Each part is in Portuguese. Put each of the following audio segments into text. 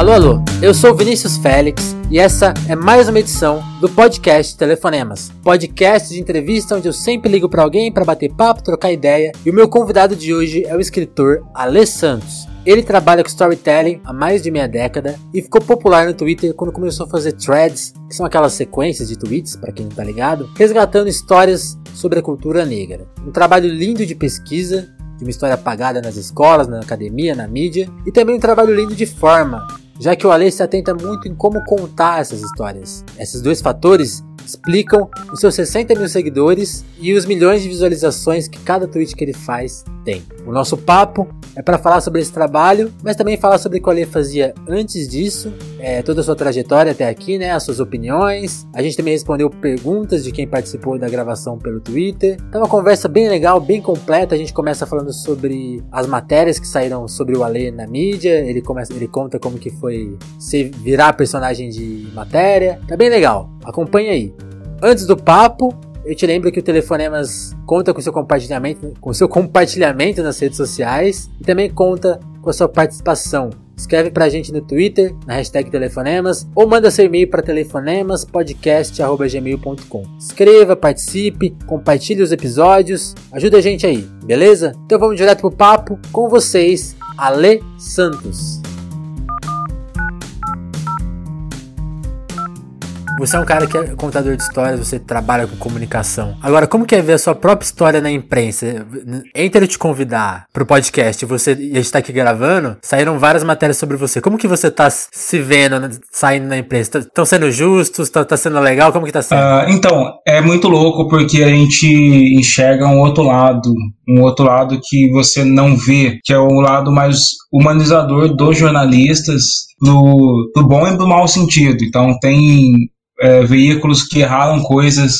Alô, alô, eu sou Vinícius Félix e essa é mais uma edição do podcast Telefonemas, podcast de entrevista onde eu sempre ligo para alguém para bater papo, trocar ideia. E o meu convidado de hoje é o escritor Alê Santos. Ele trabalha com storytelling há mais de meia década e ficou popular no Twitter quando começou a fazer threads, que são aquelas sequências de tweets, para quem não tá ligado, resgatando histórias sobre a cultura negra. Um trabalho lindo de pesquisa, de uma história apagada nas escolas, na academia, na mídia, e também um trabalho lindo de forma, já que o Ale se atenta muito em como contar essas histórias. Esses dois fatores explicam os seus 60 mil seguidores e os milhões de visualizações que cada tweet que ele faz tem. O nosso papo é para falar sobre esse trabalho, mas também falar sobre o que o Ale fazia antes disso, é, toda a sua trajetória até aqui, né, as suas opiniões. A gente também respondeu perguntas de quem participou da gravação pelo Twitter. Então, uma conversa bem legal, bem completa. A gente começa falando sobre as matérias que saíram sobre o Ale na mídia. Ele começa, ele conta como que foi se virar personagem de matéria. Tá bem legal. Acompanhe aí. Antes do papo, eu te lembro que o Telefonemas conta com seu compartilhamento, com seu compartilhamento nas redes sociais e também conta com a sua participação. Escreve pra gente no Twitter, na hashtag Telefonemas, ou manda seu e-mail para telefonemaspodcast.gmail.com. Escreva, participe, compartilhe os episódios, ajuda a gente aí, beleza? Então vamos direto pro papo com vocês, Ale Santos. Você é um cara que é contador de histórias, você trabalha com comunicação. Agora, como que é ver a sua própria história na imprensa? Entre eu te convidar pro podcast você, e a gente tá aqui gravando, saíram várias matérias sobre você. Como que você tá se vendo saindo na imprensa? Estão sendo justos? Tá, tá, sendo legal? Como que tá sendo? Uh, então, é muito louco porque a gente enxerga um outro lado. Um outro lado que você não vê, que é o lado mais humanizador dos jornalistas, do, do bom e do mau sentido. Então tem é, veículos que erraram coisas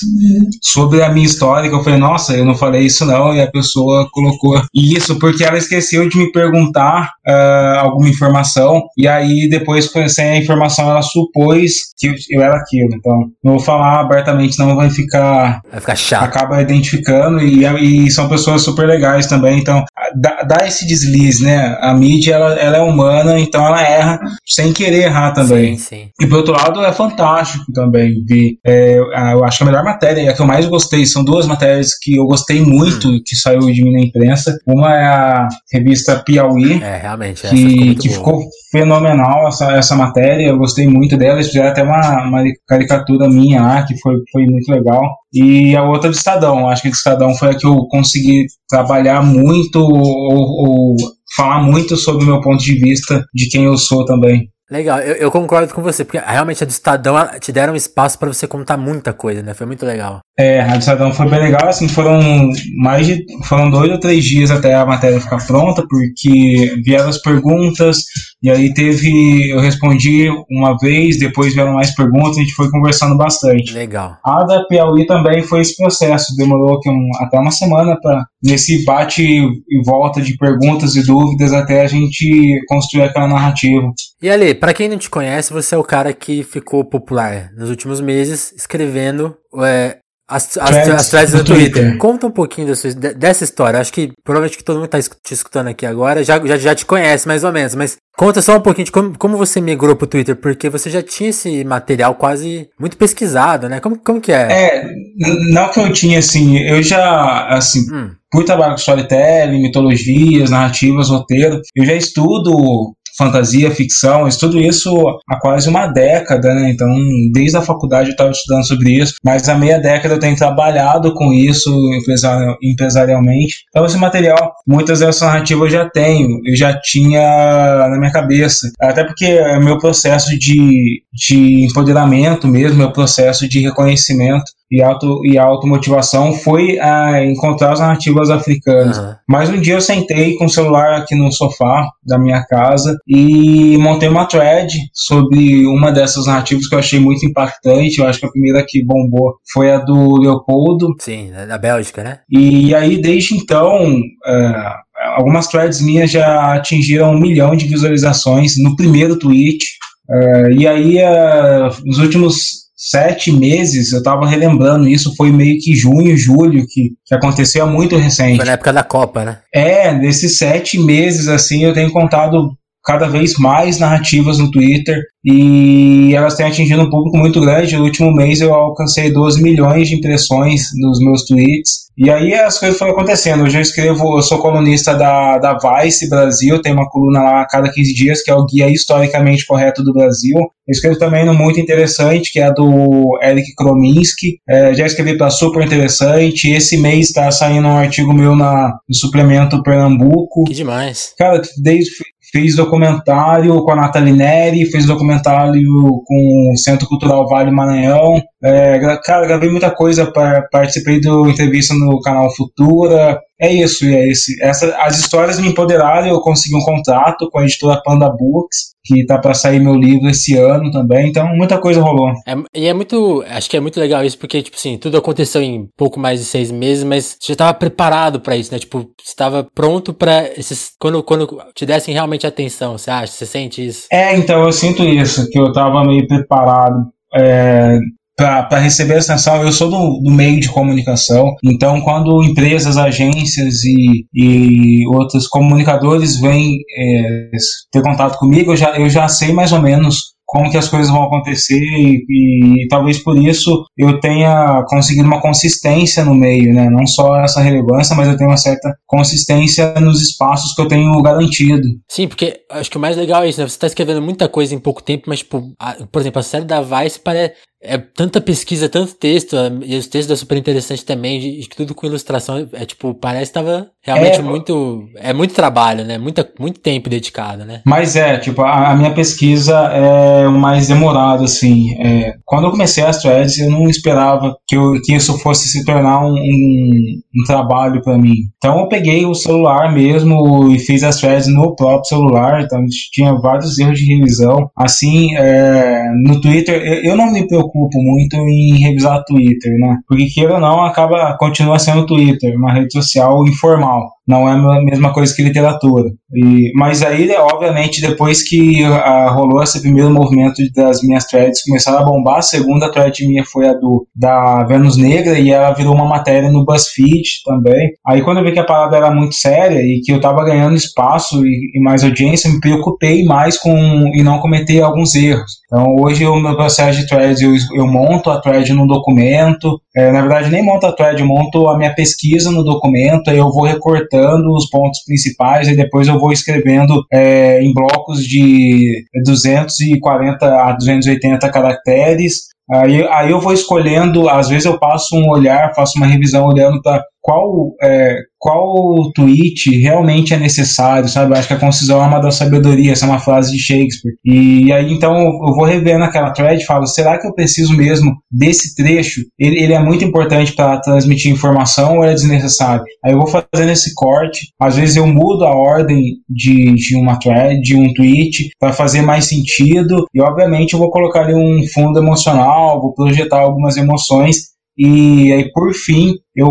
sobre a minha história, que eu falei, nossa, eu não falei isso não, e a pessoa colocou isso porque ela esqueceu de me perguntar uh, alguma informação, e aí depois, sem a informação, ela supôs que eu era aquilo. Então, não vou falar abertamente, não vai ficar. Vai ficar chato. Acaba identificando, e, e são pessoas super legais também, então dá, dá, esse deslize, né? A mídia, ela, ela é humana, então ela erra sem querer errar também. Sim, sim. E por outro lado, é fantástico também também vi. É, eu acho que a melhor matéria, e a que eu mais gostei, são duas matérias que eu gostei muito, hum. que saiu de mim na imprensa. Uma é a revista Piauí, é, realmente, que, que ficou fenomenal essa, essa matéria, eu gostei muito dela, eles fizeram até uma, uma caricatura minha lá, que foi, foi muito legal. E a outra do Estadão, acho que a do Estadão foi a que eu consegui trabalhar muito ou, ou falar muito sobre o meu ponto de vista de quem eu sou também. Legal, eu, eu, concordo com você, porque realmente a do Estadão te deram espaço para você contar muita coisa, né? Foi muito legal. É, a do Estadão foi bem legal, assim, foram mais de. foram dois ou três dias até a matéria ficar pronta, porque vieram as perguntas, e aí teve. Eu respondi uma vez, depois vieram mais perguntas, a gente foi conversando bastante. Legal. A da Piauí também foi esse processo, demorou um, até uma semana para nesse bate e volta de perguntas e dúvidas até a gente construir aquela narrativa. E ali, para quem não te conhece, você é o cara que ficou popular nos últimos meses escrevendo é, as, as, threads, as threads do Twitter. Twitter. Conta um pouquinho dessa, dessa história. Acho que provavelmente que todo mundo está te escutando aqui agora já, já, já te conhece mais ou menos, mas conta só um pouquinho de como, como você migrou pro Twitter, porque você já tinha esse material quase muito pesquisado, né? Como, como que é? É, não que eu tinha assim, eu já, assim, hum. por trabalho com storytelling, mitologias, narrativas, roteiro, eu já estudo fantasia, ficção, estudo isso há quase uma década, né? Então, desde a faculdade eu estava estudando sobre isso, mas há meia década eu tenho trabalhado com isso empresarialmente. Então, esse material, muitas dessas narrativas eu já tenho, eu já tinha na minha cabeça. Até porque é meu processo de, de empoderamento mesmo, meu processo de reconhecimento e, auto, e automotivação foi a encontrar as narrativas africanas. Uhum. Mas um dia eu sentei com o celular aqui no sofá da minha casa e montei uma thread sobre uma dessas narrativas que eu achei muito impactante. Eu acho que a primeira que bombou foi a do Leopoldo. Sim, da Bélgica, né? E aí, desde então. Uh, algumas threads minhas já atingiram um milhão de visualizações no primeiro tweet. Uh, e aí, uh, nos últimos sete meses, eu estava relembrando isso, foi meio que junho, julho, que, que aconteceu muito recente. Foi na época da Copa, né? É, nesses sete meses, assim, eu tenho contado cada vez mais narrativas no Twitter e elas têm atingido um público muito grande. No último mês eu alcancei 12 milhões de impressões nos meus tweets. E aí as coisas foram acontecendo. Hoje eu escrevo, eu sou colunista da, da Vice Brasil, tem uma coluna lá a cada 15 dias, que é o Guia Historicamente Correto do Brasil. Eu escrevo também no Muito Interessante, que é do Eric Krominski. É, já escrevi para Super Interessante. Esse mês está saindo um artigo meu na, no suplemento Pernambuco. Que demais. Cara, desde, fez documentário com a Nathalie Neri, fez documentário com o Centro Cultural Vale Maranhão. É, cara, gravei muita coisa, participei do entrevista no canal Futura. É isso, é esse. Essa, as histórias me empoderaram, eu consegui um contrato com a editora Panda Books, que tá para sair meu livro esse ano também, então muita coisa rolou. É, e é muito, acho que é muito legal isso, porque, tipo assim, tudo aconteceu em pouco mais de seis meses, mas você já tava preparado para isso, né? Tipo, estava pronto para esses, quando, quando te dessem realmente atenção, você acha? Você sente isso? É, então, eu sinto isso, que eu tava meio preparado. É, para receber essa atenção. Eu sou do, do, meio de comunicação, então quando empresas, agências e, e outros comunicadores vêm é, ter contato comigo, eu já, eu já sei mais ou menos como que as coisas vão acontecer e, e, talvez por isso eu tenha conseguido uma consistência no meio, né? Não só essa relevância, mas eu tenho uma certa consistência nos espaços que eu tenho garantido. Sim, porque acho que o mais legal é isso, né? Você está escrevendo muita coisa em pouco tempo, mas, tipo, a, por exemplo, a série da Vice parece, é tanta pesquisa, tanto texto, e os textos é super interessante também, de, de tudo com ilustração, é tipo, parece que tava realmente é, muito, é muito trabalho, né, Muita, muito tempo dedicado, né. Mas é, tipo, a, a minha pesquisa é o mais demorado, assim, é, quando eu comecei as threads, eu não esperava que, eu, que isso fosse se tornar um, um, um trabalho para mim. Então eu peguei o celular mesmo e fiz as threads no próprio celular, então tinha vários erros de revisão, assim, é, no Twitter, eu, eu não me preocupo preocupo muito em revisar Twitter, né? Porque queira ou não, acaba, continua sendo Twitter, uma rede social informal não é a mesma coisa que literatura. E, mas aí, obviamente, depois que uh, rolou esse primeiro movimento das minhas threads começaram a bombar, a segunda thread minha foi a do da Vênus Negra e ela virou uma matéria no BuzzFeed também. Aí quando eu vi que a parada era muito séria e que eu tava ganhando espaço e, e mais audiência, me preocupei mais com e não cometer alguns erros. Então hoje o meu processo de threads eu, eu monto a thread num documento, é, na verdade nem monto a thread, eu monto a minha pesquisa no documento, aí eu vou recortando os pontos principais e depois eu vou escrevendo é, em blocos de 240 a 280 caracteres. Aí, aí eu vou escolhendo, às vezes eu passo um olhar, faço uma revisão olhando para qual, é, qual tweet realmente é necessário, sabe? Acho que a concisão é uma da sabedoria, essa é uma frase de Shakespeare. E aí então eu vou revendo aquela thread e falo, será que eu preciso mesmo desse trecho? Ele, ele é muito importante para transmitir informação ou é desnecessário? Aí eu vou fazendo esse corte, às vezes eu mudo a ordem de, de uma thread, de um tweet, para fazer mais sentido, e obviamente eu vou colocar ali um fundo emocional, vou projetar algumas emoções e aí, por fim, eu,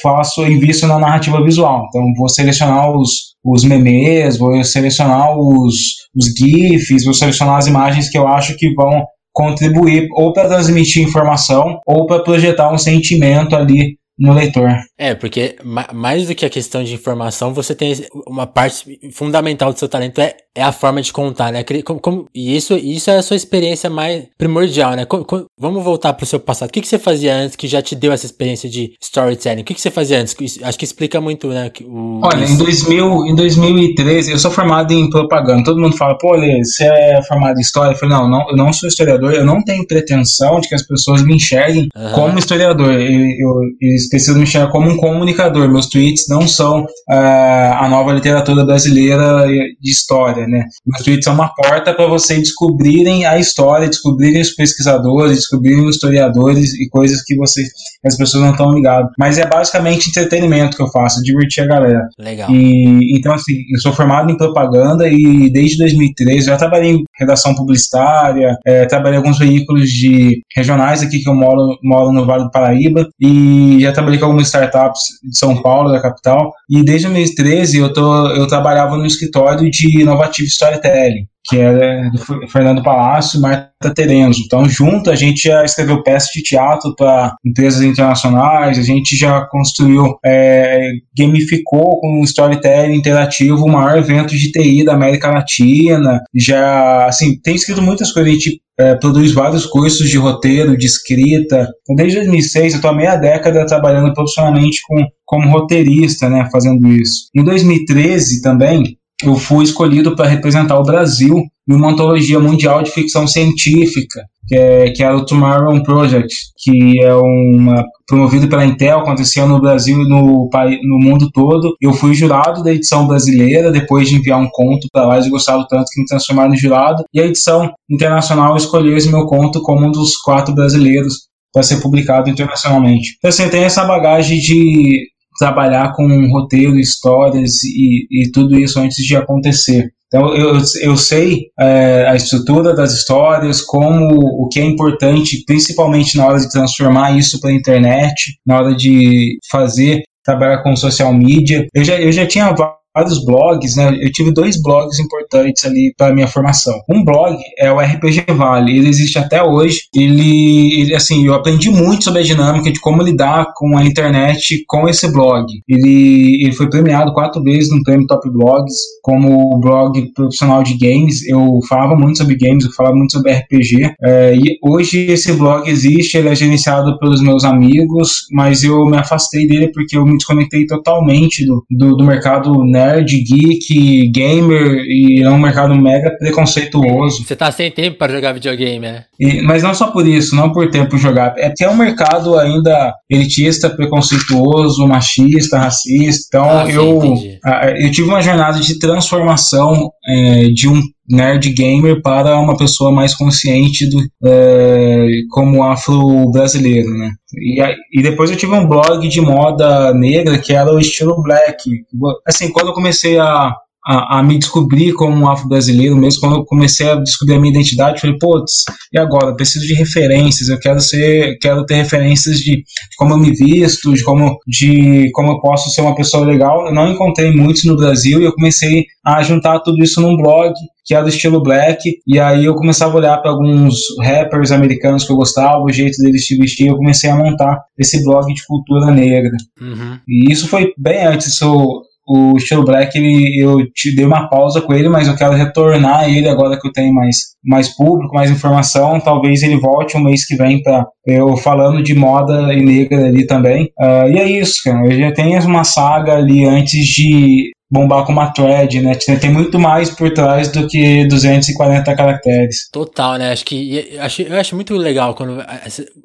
faço, eu invisto na narrativa visual. Então, vou selecionar os, os memes, vou selecionar os, os GIFs, vou selecionar as imagens que eu acho que vão contribuir ou para transmitir informação ou para projetar um sentimento ali no leitor. É, porque mais do que a questão de informação, você tem uma parte fundamental do seu talento é, é a forma de contar, né? Como, como, e isso, isso é a sua experiência mais primordial, né? Como, vamos voltar pro seu passado. O que, que você fazia antes que já te deu essa experiência de storytelling? O que, que você fazia antes? Acho que explica muito, né? O, Olha, em, 2000, em 2013, eu sou formado em propaganda. Todo mundo fala, pô, Lê, você é formado em história? Eu falei, não, não, eu não sou historiador, eu não tenho pretensão de que as pessoas me enxerguem uhum. como historiador. Eu, eu, eles precisam me enxergar como um comunicador. Meus tweets não são uh, a nova literatura brasileira de história, né? Meus tweets são uma porta para vocês descobrirem a história, descobrirem os pesquisadores, descobrirem os historiadores e coisas que vocês, as pessoas não estão ligadas. Mas é basicamente entretenimento que eu faço, divertir a galera. Legal. E, então, assim, eu sou formado em propaganda e desde 2013 já trabalhei em redação publicitária, é, trabalhei em alguns veículos de regionais aqui que eu moro, moro no Vale do Paraíba e já trabalhei com algumas startups de São Paulo, da capital. E desde 2013 eu, tô, eu trabalhava no escritório de Innovative Storytelling que era do Fernando Palácio e Marta Terenzo. Então, junto, a gente já escreveu peças de teatro para empresas internacionais, a gente já construiu, é, gamificou com um storytelling interativo o maior evento de TI da América Latina. Já, assim, tem escrito muitas coisas, a gente é, produz vários cursos de roteiro, de escrita. Então, desde 2006, eu estou há meia década trabalhando profissionalmente com, como roteirista, né, fazendo isso. Em 2013 também, eu fui escolhido para representar o Brasil em uma antologia mundial de ficção científica, que é, que é o Tomorrow Project, que é uma promovido pela Intel, aconteceu no Brasil e no, no mundo todo. Eu fui jurado da edição brasileira, depois de enviar um conto para lá, eles gostaram tanto que me transformaram em jurado. E a edição internacional escolheu esse meu conto como um dos quatro brasileiros para ser publicado internacionalmente. Então, assim, tem essa bagagem de trabalhar com roteiro, histórias e, e tudo isso antes de acontecer. Então eu, eu sei é, a estrutura das histórias, como o que é importante, principalmente na hora de transformar isso para a internet, na hora de fazer trabalhar com social media. Eu já, eu já tinha vários blogs, né? Eu tive dois blogs importantes ali para minha formação. Um blog é o RPG Vale, ele existe até hoje. Ele, ele, assim, eu aprendi muito sobre a dinâmica de como lidar com a internet com esse blog. Ele, ele foi premiado quatro vezes no prêmio Top Blogs como blog profissional de games. Eu falava muito sobre games, eu falava muito sobre RPG. É, e hoje esse blog existe, ele é gerenciado pelos meus amigos, mas eu me afastei dele porque eu me desconectei totalmente do, do, do mercado nerd nerd, geek, gamer e é um mercado mega preconceituoso. Você tá sem tempo para jogar videogame, né? E, mas não só por isso, não por tempo jogar. É porque é um mercado ainda elitista, preconceituoso, machista, racista. Então ah, eu, sim, eu tive uma jornada de transformação é, de um nerd gamer para uma pessoa mais consciente do, é, como afro-brasileiro, né? E, e depois eu tive um blog de moda negra que era o estilo black. Assim, quando eu comecei a a, a, me descobrir como um afro-brasileiro mesmo, quando eu comecei a descobrir a minha identidade, falei, putz, e agora? Eu preciso de referências, eu quero ser, quero ter referências de, de, como eu me visto, de como, de como eu posso ser uma pessoa legal. Eu não encontrei muitos no Brasil e eu comecei a juntar tudo isso num blog que era do estilo black, e aí eu começava a olhar para alguns rappers americanos que eu gostava, o jeito deles se vestir, eu comecei a montar esse blog de cultura negra. Uhum. E isso foi bem antes, isso, o estilo black ele, eu te dei uma pausa com ele, mas eu quero retornar ele agora que eu tenho mais, mais público, mais informação. Talvez ele volte um mês que vem para eu falando de moda e negra ali também. Uh, e é isso, cara. Eu já tenho uma saga ali antes de bombar com uma thread, né? Tem muito mais por trás do que 240 caracteres. Total, né? Acho que eu acho, eu acho muito legal quando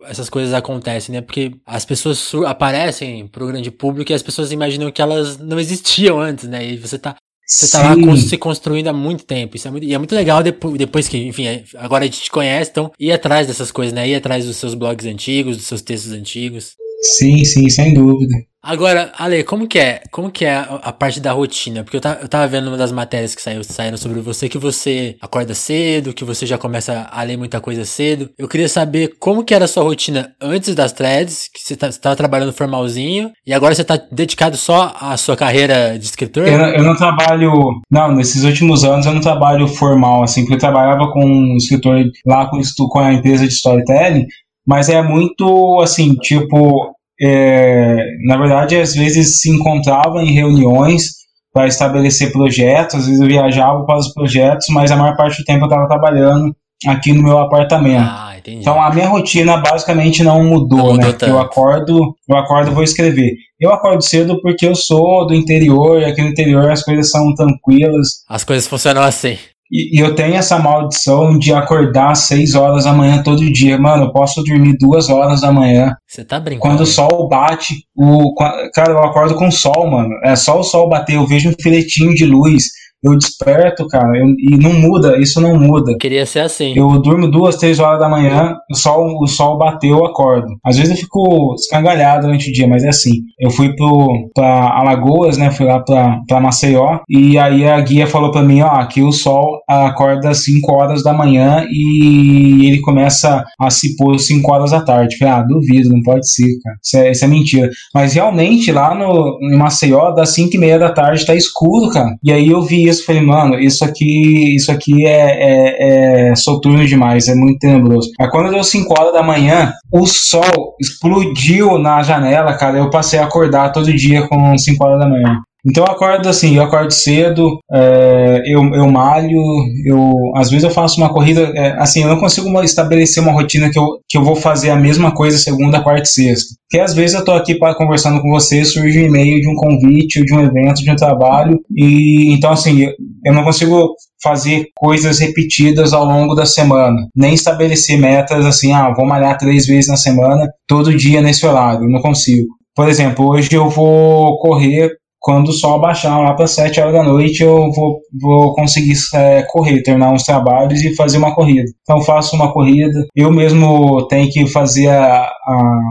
essas coisas acontecem, né? Porque as pessoas aparecem pro grande público e as pessoas imaginam que elas não existiam antes, né? E você tá você tá lá se construindo há muito tempo. Isso é muito, e é muito legal depois, depois que, enfim, é, agora a gente te conhece, então ir atrás dessas coisas, né? Ir atrás dos seus blogs antigos, dos seus textos antigos. Sim, sim, sem dúvida. Agora, Ale, como que é? Como que é a, a parte da rotina? Porque eu, tá, eu tava vendo uma das matérias que saiu, saíram sobre você que você acorda cedo, que você já começa a ler muita coisa cedo. Eu queria saber como que era a sua rotina antes das threads, que você, tá, você tava trabalhando formalzinho, e agora você tá dedicado só à sua carreira de escritor? Eu, eu não trabalho. Não, nesses últimos anos eu não trabalho formal, assim, porque eu trabalhava com um escritor lá com, com a empresa de storytelling, mas é muito assim, tipo, é, na verdade, às vezes se encontrava em reuniões para estabelecer projetos, às vezes eu viajava para os projetos, mas a maior parte do tempo eu estava trabalhando aqui no meu apartamento. Ah, então a minha rotina basicamente não mudou, não mudou né? Eu acordo, eu acordo vou escrever. Eu acordo cedo porque eu sou do interior, e aqui no interior as coisas são tranquilas. As coisas funcionam assim. E, e, eu tenho essa maldição de acordar às 6 horas da manhã todo dia. Mano, eu posso dormir duas horas da manhã. Você tá brincando? Quando o sol bate, o, cara, eu acordo com o sol, mano. É só o sol bater, eu vejo um filetinho de luz eu desperto, cara, eu, e não muda, isso não muda. Queria ser assim. Eu durmo duas, três horas da manhã, o sol, o sol bateu, eu acordo. Às vezes eu fico escangalhado durante o dia, mas é assim. Eu fui pro, pra Alagoas, né, fui lá pra, pra Maceió, e aí a guia falou pra mim, ó, aqui o sol acorda às 5 horas da manhã e ele começa a se pôr às 5 horas da tarde. falei, ah, duvido, não pode ser, cara. Isso é, isso é mentira. Mas realmente lá no, em Maceió, das 5 e meia da tarde tá escuro, cara. E aí eu vi isso, falei, mano, isso aqui, isso aqui é, é, é soturno demais, é muito tenebroso. Aí quando deu 5 horas da manhã, o sol explodiu na janela, cara. Eu passei a acordar todo dia com 5 horas da manhã. Então eu acordo assim, eu acordo cedo, é, eu, eu malho, eu às vezes eu faço uma corrida, é, assim, eu não consigo estabelecer uma rotina que eu, que eu vou fazer a mesma coisa segunda, quarta e sexta. Porque às vezes eu tô aqui para conversando com você, surge um e-mail de um convite, de um evento, de um trabalho, e então assim, eu não consigo fazer coisas repetidas ao longo da semana, nem estabelecer metas assim, ah, vou malhar três vezes na semana, todo dia nesse horário, não consigo. Por exemplo, hoje eu vou correr quando o sol baixar lá para 7 horas da noite, eu vou, vou conseguir é, correr, terminar uns trabalhos e fazer uma corrida. Então, faço uma corrida. Eu mesmo tenho que fazer a. a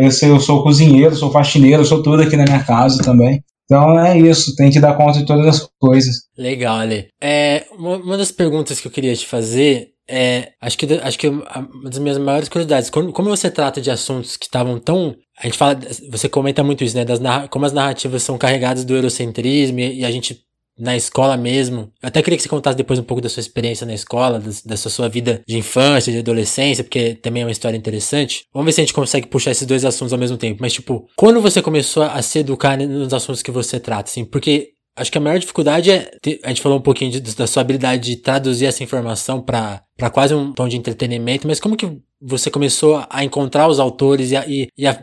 eu, sei, eu sou cozinheiro, sou faxineiro, sou tudo aqui na minha casa também. Então é isso, tem que dar conta de todas as coisas. Legal, Ale. É, uma das perguntas que eu queria te fazer é, acho que, acho que uma das minhas maiores curiosidades, como, como você trata de assuntos que estavam tão. A gente fala, você comenta muito isso, né? Das, como as narrativas são carregadas do eurocentrismo e, e a gente na escola mesmo. Eu até queria que você contasse depois um pouco da sua experiência na escola, dessa sua vida de infância, de adolescência, porque também é uma história interessante. Vamos ver se a gente consegue puxar esses dois assuntos ao mesmo tempo. Mas, tipo, quando você começou a se educar nos assuntos que você trata, assim, porque Acho que a maior dificuldade é. A gente falou um pouquinho de, da sua habilidade de traduzir essa informação para quase um tom de entretenimento, mas como que você começou a encontrar os autores e a, e, e a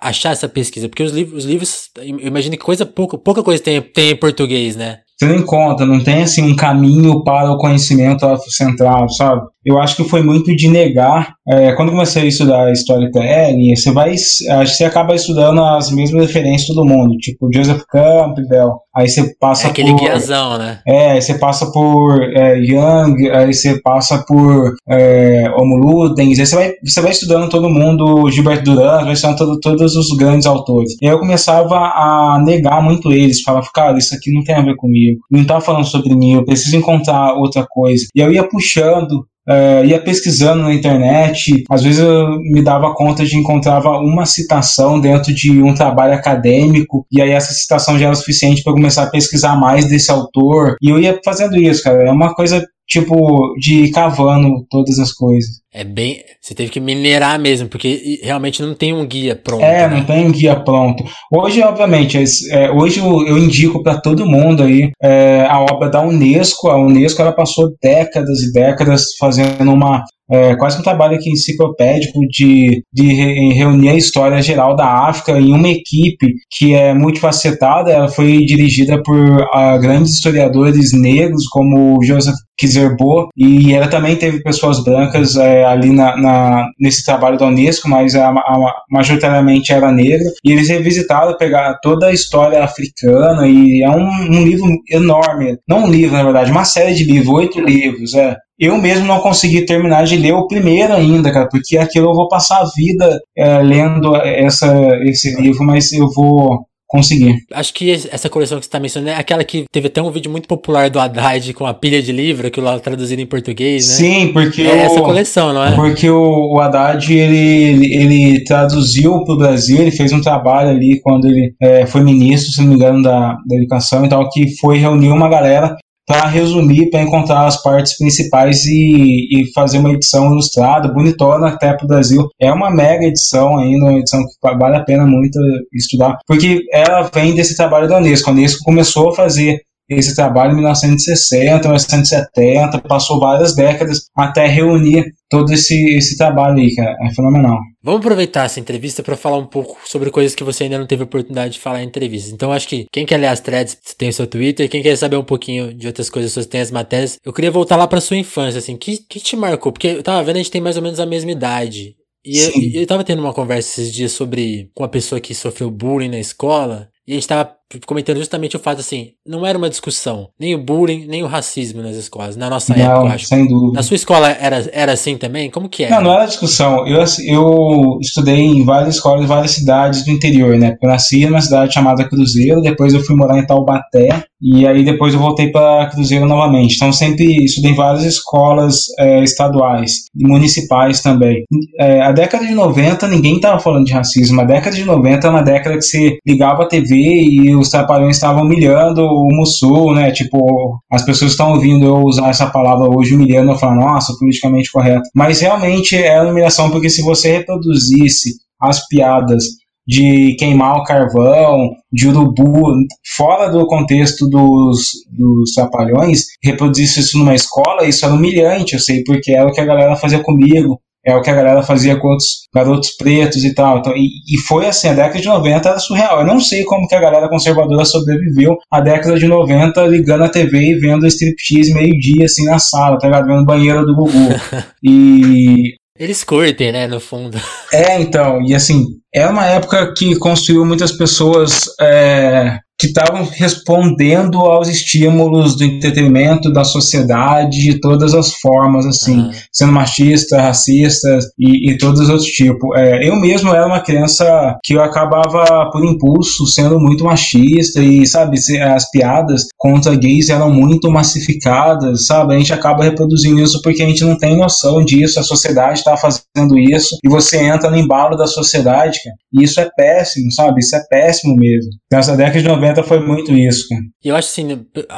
achar essa pesquisa? Porque os livros, os livros eu imagino que coisa pouca, pouca coisa tem, tem em português, né? Você não encontra, não tem assim um caminho para o conhecimento afrocentrado, sabe? Eu acho que foi muito de negar é, quando comecei a estudar storytelling, você vai, você acaba estudando as mesmas referências de todo mundo, tipo Joseph Campbell, aí você passa é aquele por... guiazão, né? É, aí você passa por é, Young, aí você passa por é, Homo Ludens, aí você vai, você vai estudando todo mundo, Gilbert Duran, vai estudando todo, todos os grandes autores. E aí eu começava a negar muito eles, falava, cara, isso aqui não tem a ver comigo, não tá falando sobre mim, eu preciso encontrar outra coisa. E eu ia puxando uh, ia pesquisando na internet, às vezes eu me dava conta de encontrava uma citação dentro de um trabalho acadêmico, e aí essa citação já era suficiente para começar a pesquisar mais desse autor, e eu ia fazendo isso, cara. É uma coisa tipo, de ir cavando todas as coisas. É bem. Você teve que minerar mesmo, porque realmente não tem um guia pronto. É, né? não tem um guia pronto. Hoje, obviamente, é, hoje eu, eu indico para todo mundo aí é, a obra da Unesco. A Unesco ela passou décadas e décadas fazendo uma é, quase um trabalho aqui enciclopédico de, de reunir a história geral da África em uma equipe que é multifacetada. Ela foi dirigida por uh, grandes historiadores negros como Joseph Kizerbo e ela também teve pessoas brancas é, ali na, na, nesse trabalho da Unesco, mas a, a, majoritariamente era negra. E eles revisitaram, pegar toda a história africana e é um, um livro enorme, não um livro na verdade, uma série de livros, oito livros, é eu mesmo não consegui terminar de ler o primeiro ainda, cara, porque aquilo eu vou passar a vida é, lendo essa, esse livro, mas eu vou conseguir. Acho que essa coleção que você está mencionando é aquela que teve até um vídeo muito popular do Haddad com a pilha de livro, aquilo lá traduzido em português, né? Sim, porque é o, essa coleção, não é? Porque o, o Haddad ele, ele traduziu para o Brasil, ele fez um trabalho ali quando ele é, foi ministro, se não me engano, da, da educação e tal, que foi reunir uma galera para resumir, para encontrar as partes principais e, e, fazer uma edição ilustrada, bonitona até para o Brasil. É uma mega edição ainda, uma edição que vale a pena muito estudar, porque ela vem desse trabalho da Unesco. A Unesco começou a fazer esse trabalho em 1960, 1970, passou várias décadas até reunir todo esse, esse trabalho aí, cara. É fenomenal. Vamos aproveitar essa entrevista para falar um pouco sobre coisas que você ainda não teve oportunidade de falar em entrevistas. Então, acho que quem quer ler as threads, você tem o seu Twitter. Quem quer saber um pouquinho de outras coisas, você tem as matérias. Eu queria voltar lá para sua infância, assim. Que, que te marcou? Porque eu tava vendo, a gente tem mais ou menos a mesma idade. E eu, eu tava tendo uma conversa esses dias sobre com uma pessoa que sofreu bullying na escola. E a gente tava comentando justamente o fato assim, não era uma discussão, nem o bullying, nem o racismo nas escolas, na nossa não, época, acho. sem dúvida. Na sua escola era, era assim também? Como que era? Não, não era discussão. Eu, eu estudei em várias escolas, em várias cidades do interior, né? Eu nasci numa cidade chamada Cruzeiro, depois eu fui morar em Taubaté, e aí depois eu voltei para Cruzeiro novamente. Então sempre estudei várias escolas é, estaduais e municipais também. É, a década de 90 ninguém estava falando de racismo. A década de 90 é uma década que você ligava a TV e os trapalhões estavam humilhando o Mussul, né? Tipo, as pessoas estão ouvindo eu usar essa palavra hoje humilhando, eu falo, nossa, politicamente correto. Mas realmente é uma humilhação porque se você reproduzisse as piadas de queimar o carvão, de urubu, fora do contexto dos, dos trapalhões, reproduzisse isso numa escola, isso era humilhante, eu sei, porque era o que a galera fazia comigo, é o que a galera fazia com outros garotos pretos e tal. Então, e, e, foi assim, a década de 90 era surreal. Eu não sei como que a galera conservadora sobreviveu a década de 90 ligando a TV e vendo striptease meio-dia, assim, na sala, tá ligado? Vendo banheiro do Gugu. e eles curtem, né, no fundo. É, então, e assim, é uma época que construiu muitas pessoas é, que estavam respondendo aos estímulos do entretenimento, da sociedade, de todas as formas, assim, uhum. sendo machista, racista e, e todos os outros tipos. É, eu mesmo era uma criança que eu acabava, por impulso, sendo muito machista e, sabe, as piadas contra gays eram muito massificadas, sabe? A gente acaba reproduzindo isso porque a gente não tem noção disso, a sociedade está fazendo isso e você entra no embalo da sociedade, cara, e isso é péssimo, sabe? Isso é péssimo mesmo. Nessa década de 90 90 foi muito isso. E eu acho assim,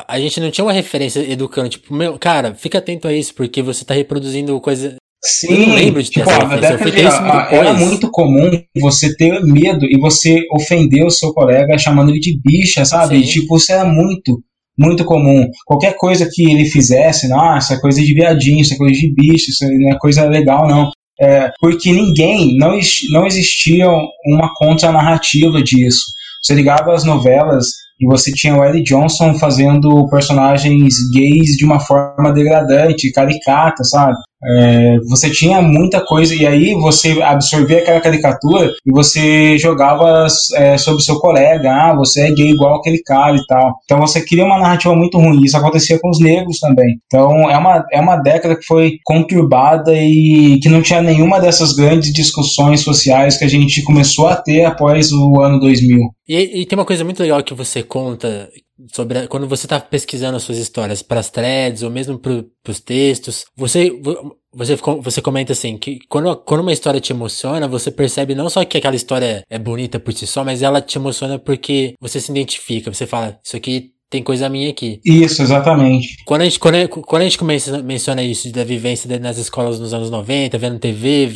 a gente não tinha uma referência educando, tipo, meu, cara, fica atento a isso, porque você tá reproduzindo coisa. Sim, eu não lembro de ter tipo, essa década de, isso muito era muito comum você ter medo e você ofender o seu colega chamando ele de bicha, sabe? Sim. Tipo, isso era muito, muito comum. Qualquer coisa que ele fizesse, nossa, é coisa de viadinho, isso é coisa de bicho, isso não é coisa legal, não. É, porque ninguém, não, não existia uma contra-narrativa disso. Você ligava as novelas e você tinha o Eddie Johnson fazendo personagens gays de uma forma degradante, caricata, sabe? É, você tinha muita coisa e aí você absorvia aquela caricatura e você jogava é, sobre o seu colega, ah, você é gay igual aquele cara e tal. Então você cria uma narrativa muito ruim. Isso acontecia com os negros também. Então é uma, é uma década que foi conturbada e que não tinha nenhuma dessas grandes discussões sociais que a gente começou a ter após o ano 2000. E, e tem uma coisa muito legal que você conta sobre a, quando você está pesquisando as suas histórias para as threads ou mesmo para os textos, você você você comenta assim que quando, quando uma história te emociona, você percebe não só que aquela história é bonita por si só, mas ela te emociona porque você se identifica, você fala, isso aqui tem coisa minha aqui. Isso, exatamente. Quando a gente, quando, quando a gente começa, menciona isso da vivência nas escolas nos anos 90, vendo TV,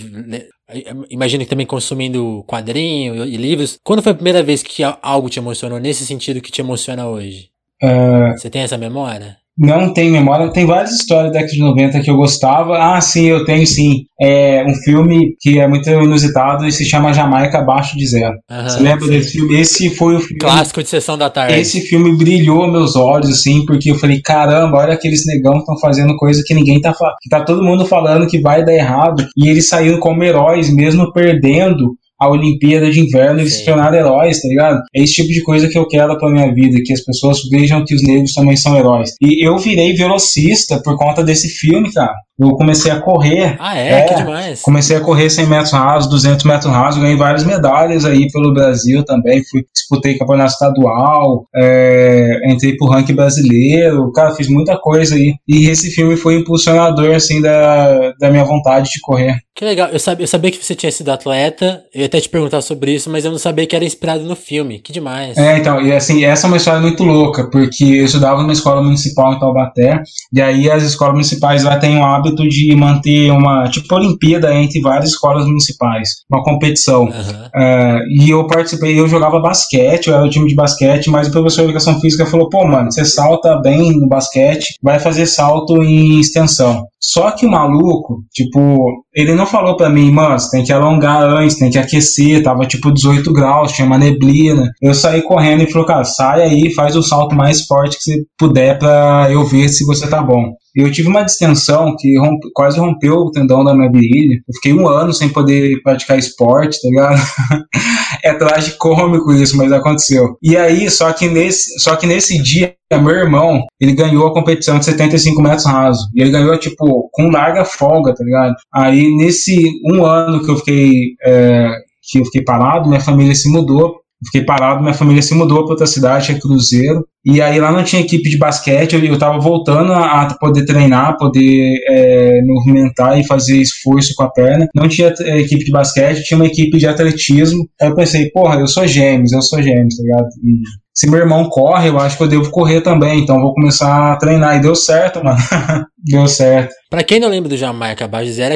imagino que também consumindo quadrinho e livros. Quando foi a primeira vez que algo te emocionou nesse sentido que te emociona hoje? Uh... Você tem essa memória? Não tem memória. Tem várias histórias da década de 90 que eu gostava. Ah, sim, eu tenho sim. É um filme que é muito inusitado e se chama Jamaica Abaixo de Zero. Uhum, Você lembra sim. desse filme? Esse foi o filme. Clássico de sessão da tarde. Esse filme brilhou meus olhos, assim, porque eu falei: caramba, olha aqueles negão que estão fazendo coisa que ninguém tá falando. Tá todo mundo falando que vai dar errado. E eles saíram como heróis, mesmo perdendo a Olimpíada de Inverno e se tornar heróis, tá ligado? É esse tipo de coisa que eu quero pra minha vida, que as pessoas vejam que os negros também são heróis. E eu virei velocista por conta desse filme, cara. Eu comecei a correr. Ah, é? é? Que demais. Comecei a correr 100 metros rasos, 200 metros rasos, ganhei várias medalhas aí pelo Brasil também. Fui, disputei campeonato estadual, é, entrei pro ranking brasileiro, cara, fiz muita coisa aí. E esse filme foi impulsionador, assim, da, da minha vontade de correr. Que legal. Eu sabia, eu sabia que você tinha sido atleta, eu ia até te perguntar sobre isso, mas eu não sabia que era inspirado no filme. Que demais. É, então, e assim, essa é uma história muito louca, porque eu estudava numa escola municipal em Taubaté, e aí as escolas municipais lá têm o hábito de manter uma, tipo, Olimpíada entre várias escolas municipais, uma competição. Uhum. Uh, e eu participei, eu jogava basquete, eu era o time de basquete, mas o professor de educação física falou: pô, mano, você salta bem no basquete, vai fazer salto em extensão. Só que o maluco, tipo, ele não falou para mim, mano, você tem que alongar antes, tem que aquecer, tava tipo 18 graus, tinha uma neblina. Eu saí correndo e falou, cara, sai aí, faz o salto mais forte que você puder pra eu ver se você tá bom. Eu tive uma distensão que quase rompeu o tendão da minha virilha. Eu fiquei um ano sem poder praticar esporte, tá ligado? é tragicômico isso, mas aconteceu. E aí, só que nesse, só que nesse dia, meu irmão, ele ganhou a competição de 75 metros raso. E ele ganhou, tipo, com larga folga, tá ligado? Aí, nesse um ano que eu fiquei, é, que eu fiquei parado, minha família se mudou Fiquei parado, minha família se mudou para outra cidade, é Cruzeiro. E aí lá não tinha equipe de basquete, eu, eu tava voltando a, poder treinar, poder é, movimentar e fazer esforço com a perna. Não tinha é, equipe de basquete, tinha uma equipe de atletismo. Aí eu pensei, porra, eu sou gêmeos, eu sou gêmeos, tá ligado? E se meu irmão corre, eu acho que eu devo correr também, então vou começar a treinar. E deu certo, mano. deu certo. Pra quem não lembra do Jamaica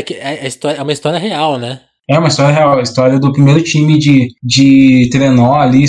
que é, é, é uma história real, né? É uma história real, a história do primeiro time de, de trenó ali.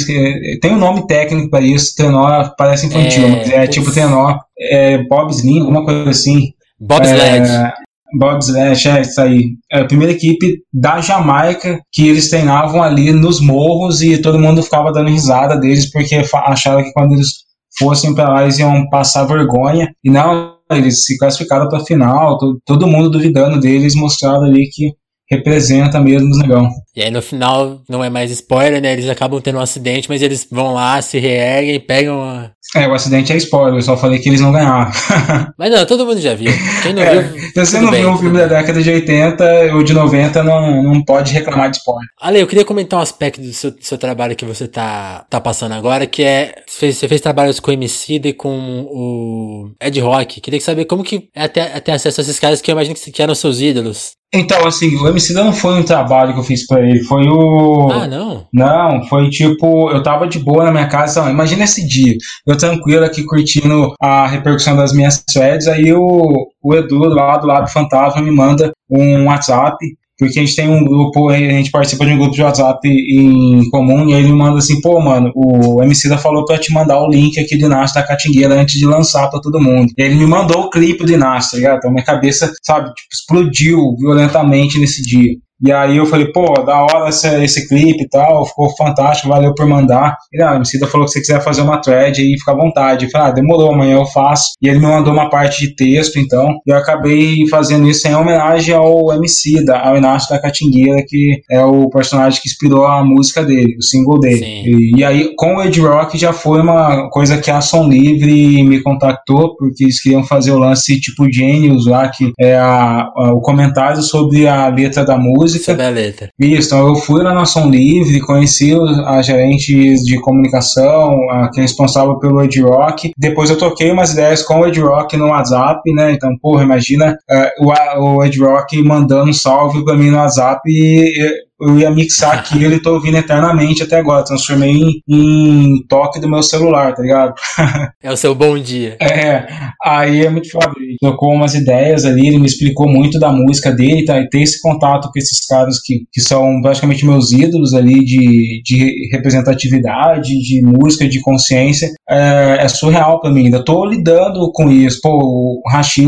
Tem um nome técnico para isso, trenó parece infantil, é, mas é tipo trenó, é, bobsleigh, alguma coisa assim. Bobsled. É, bobsled, é isso aí. É a primeira equipe da Jamaica que eles treinavam ali nos morros e todo mundo ficava dando risada deles porque achava que quando eles fossem para lá eles iam passar vergonha. E não, eles se classificaram para a final, todo, todo mundo duvidando deles, mostrando ali que representa mesmo os negão. E aí no final, não é mais spoiler, né? Eles acabam tendo um acidente, mas eles vão lá, se reerguem, pegam a... É, o acidente é spoiler, eu só falei que eles não ganharam. mas não, todo mundo já viu. Quem não é, viu. Se você não bem, viu o filme bem. da década de 80 ou de 90, não, não pode reclamar de spoiler. Ale, eu queria comentar um aspecto do seu, do seu trabalho que você tá, tá passando agora, que é. Você fez, você fez trabalhos com o MC e com o Ed Rock. Queria saber como que é até, ter acesso a esses caras que eu imagino que, que eram seus ídolos. Então, assim, o MC não foi um trabalho que eu fiz pra ele, foi o. Ah, não? Não, foi tipo, eu tava de boa na minha casa, não, imagina esse dia, eu tranquilo aqui curtindo a repercussão das minhas threads, aí o, o Edu lá do lado fantasma me manda um WhatsApp porque a gente tem um grupo, a gente participa de um grupo de WhatsApp em comum, e aí ele me manda assim, pô, mano, o MC da falou pra te mandar o link aqui do Inácio da Catingueira antes de lançar pra todo mundo. E ele me mandou o clipe do Inácio, tá ligado? Então minha cabeça, sabe, tipo, explodiu violentamente nesse dia. E aí eu falei, pô, da hora esse, esse clipe e tal, ficou fantástico, valeu por mandar. E ah, o Emicida falou que se você quiser fazer uma thread aí, fica à vontade. Eu falei, ah, demorou, amanhã eu faço. E ele me mandou uma parte de texto, então, e eu acabei fazendo isso em homenagem ao Emicida, ao Inácio da Catingueira, que é o personagem que inspirou a música dele, o single dele. E, e, aí, com o Ed Rock já foi uma coisa que a Som Livre me contactou, porque eles queriam fazer o lance tipo Genius lá, que é a, a, o comentário sobre a letra da música música. Sobre a letra. Isso, então eu fui na Nação Livre, conheci a gerente de comunicação, a, que é responsável pelo Ed Rock. Depois eu toquei umas ideias com o Ed Rock no WhatsApp, né? Então, porra, imagina uh, o, o Ed Rock mandando um salve pra mim no WhatsApp e eu ia mixar aquilo e tô ouvindo eternamente até agora. Transformei em, em toque do meu celular, tá ligado? é o seu bom dia. É, aí é muito foda. Ele tocou umas ideias ali, ele me explicou muito da música dele, tá? E ter esse contato com esses caras que, que são praticamente meus ídolos ali de, de representatividade, de música, de consciência, é, é surreal para mim. Ainda tô lidando com isso. Pô, o Rashid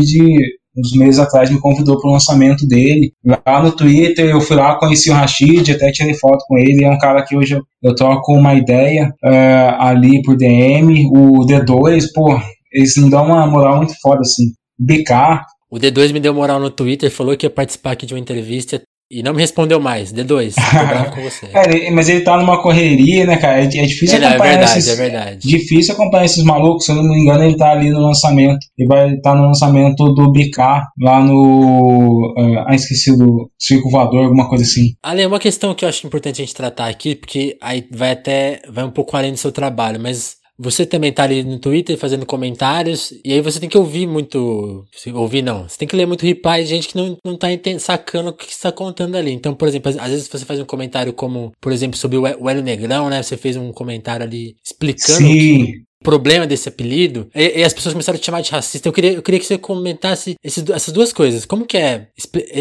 uns meses atrás me convidou para o lançamento dele. Lá no Twitter, eu fui lá, conheci o Rashid, até tirei foto com ele. É um cara que hoje eu, eu troco uma ideia uh, ali por DM. O D2, pô, eles me dão uma moral muito foda, assim. BK. O D2 me deu moral no Twitter, falou que ia participar aqui de uma entrevista. E não me respondeu mais, D2, tô bravo com você. é, mas ele tá numa correria, né, cara? É, é difícil é, acompanhar é verdade, esses, é verdade. Difícil acompanhar esses malucos, se eu não me engano, ele tá ali no lançamento. Ele vai estar tá no lançamento do BK, lá no. Uh, ah, esqueci do Circo Voador, alguma coisa assim. Ali, uma questão que eu acho importante a gente tratar aqui, porque aí vai até. vai um pouco além do seu trabalho, mas você também tá ali no Twitter fazendo comentários, e aí você tem que ouvir muito. Ouvir não. Você tem que ler muito reply de gente que não, não tá sacando o que está contando ali. Então, por exemplo, às vezes você faz um comentário como, por exemplo, sobre o Hélio Negrão, né? Você fez um comentário ali explicando Sim. Que, problema desse apelido, e, e, as pessoas começaram a te chamar de racista. Eu queria, eu queria que você comentasse esses, essas duas coisas. Como que é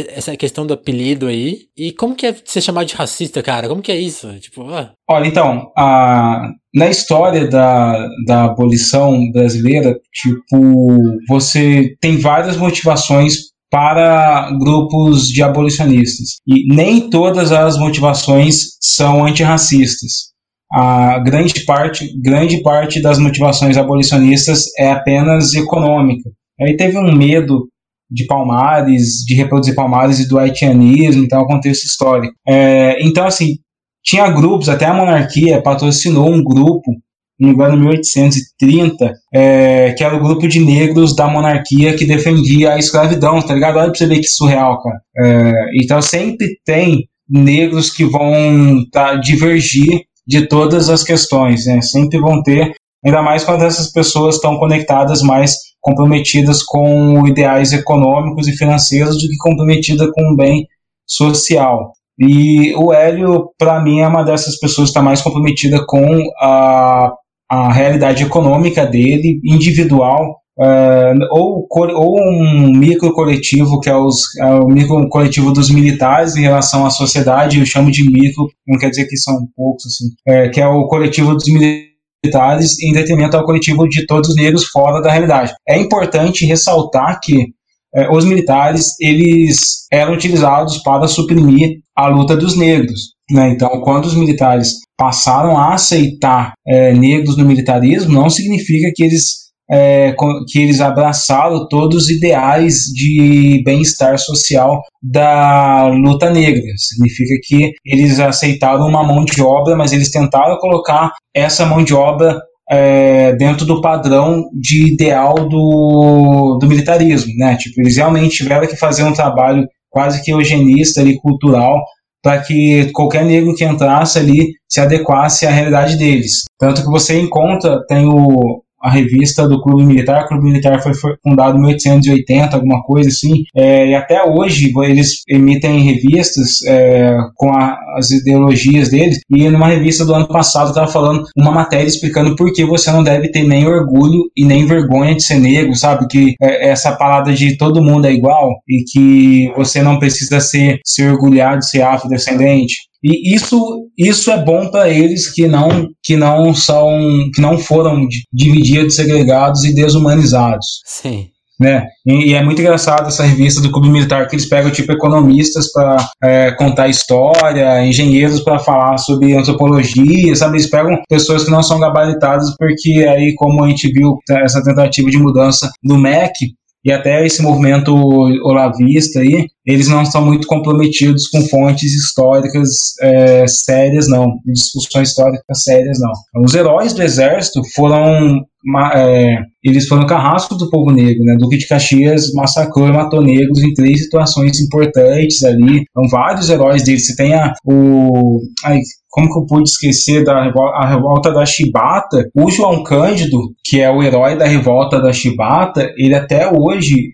essa questão do apelido aí? E como que é ser chamado de racista, cara? Como que é isso? Tipo, ah. Olha, então, a, na história da, da abolição brasileira, tipo, você tem várias motivações para grupos de abolicionistas. E nem todas as motivações são antirracistas a grande parte, grande parte das motivações abolicionistas é apenas econômica. Aí teve um medo de Palmares, de reproduzir Palmares e do haitianismo, então, contexto histórico. É, então, assim, tinha grupos, até a monarquia patrocinou um grupo, no ano 1830, é, que era o grupo de negros da monarquia que defendia a escravidão, tá ligado? Olha pra você ver que surreal, cara. É, então sempre tem negros que vão tá, divergir de todas as questões, né? Sempre vão ter, ainda mais quando essas pessoas estão conectadas mais comprometidas com ideais econômicos e financeiros do que comprometida com o bem social. E o Hélio, para mim, é uma dessas pessoas que está mais comprometida com a, a realidade econômica dele, individual, uh, ou, ou um micro coletivo, que é, os, é o micro coletivo dos militares em relação à sociedade, eu chamo de micro, não quer dizer que são poucos, assim, é, que é o coletivo dos militares em detrimento ao coletivo de todos os negros fora da realidade. É importante ressaltar que é, os militares eles eram utilizados para suprimir a luta dos negros. Né? Então, quando os militares passaram a aceitar é, negros no militarismo, não significa que eles é, que eles abraçaram todos os ideais de bem-estar social da luta negra. Significa que eles aceitaram uma mão de obra, mas eles tentaram colocar essa mão de obra é, dentro do padrão de ideal do, do militarismo, né? Tipo, eles realmente tiveram que fazer um trabalho quase que eugenista e cultural para que qualquer negro que entrasse ali se adequasse à realidade deles. Tanto que você encontra, tem o, a revista do Clube Militar. O Clube Militar foi, fundado em 1880, alguma coisa assim, é, e até hoje eles emitem revistas é, com a, as ideologias deles. E numa revista do ano passado estava falando uma matéria explicando por que você não deve ter nem orgulho e nem vergonha de ser negro, sabe? Que é, essa parada de todo mundo é igual e que você não precisa ser se orgulhar de ser afrodescendente. E isso, isso é bom para eles que não, que não são, que não foram divididos, segregados e desumanizados. Sim. Né? E, e, é muito engraçado essa revista do Clube Militar que eles pegam tipo economistas para é, contar história, engenheiros para falar sobre antropologia, sabe? Eles pegam pessoas que não são gabaritadas porque aí como a gente viu essa tentativa de mudança do MEC, e até esse movimento olavista aí, eles não estão muito comprometidos com fontes históricas é, sérias, não, discussões históricas sérias, não. Os heróis do exército foram é, eles foram carrascos do povo negro, né? Duque de Caxias massacrou e matou negros em três situações importantes ali. Então, vários heróis deles. Você tem a, o. Ai, como que eu pude esquecer da a revolta da Chibata? O João Cândido, que é o herói da revolta da Chibata, ele até hoje,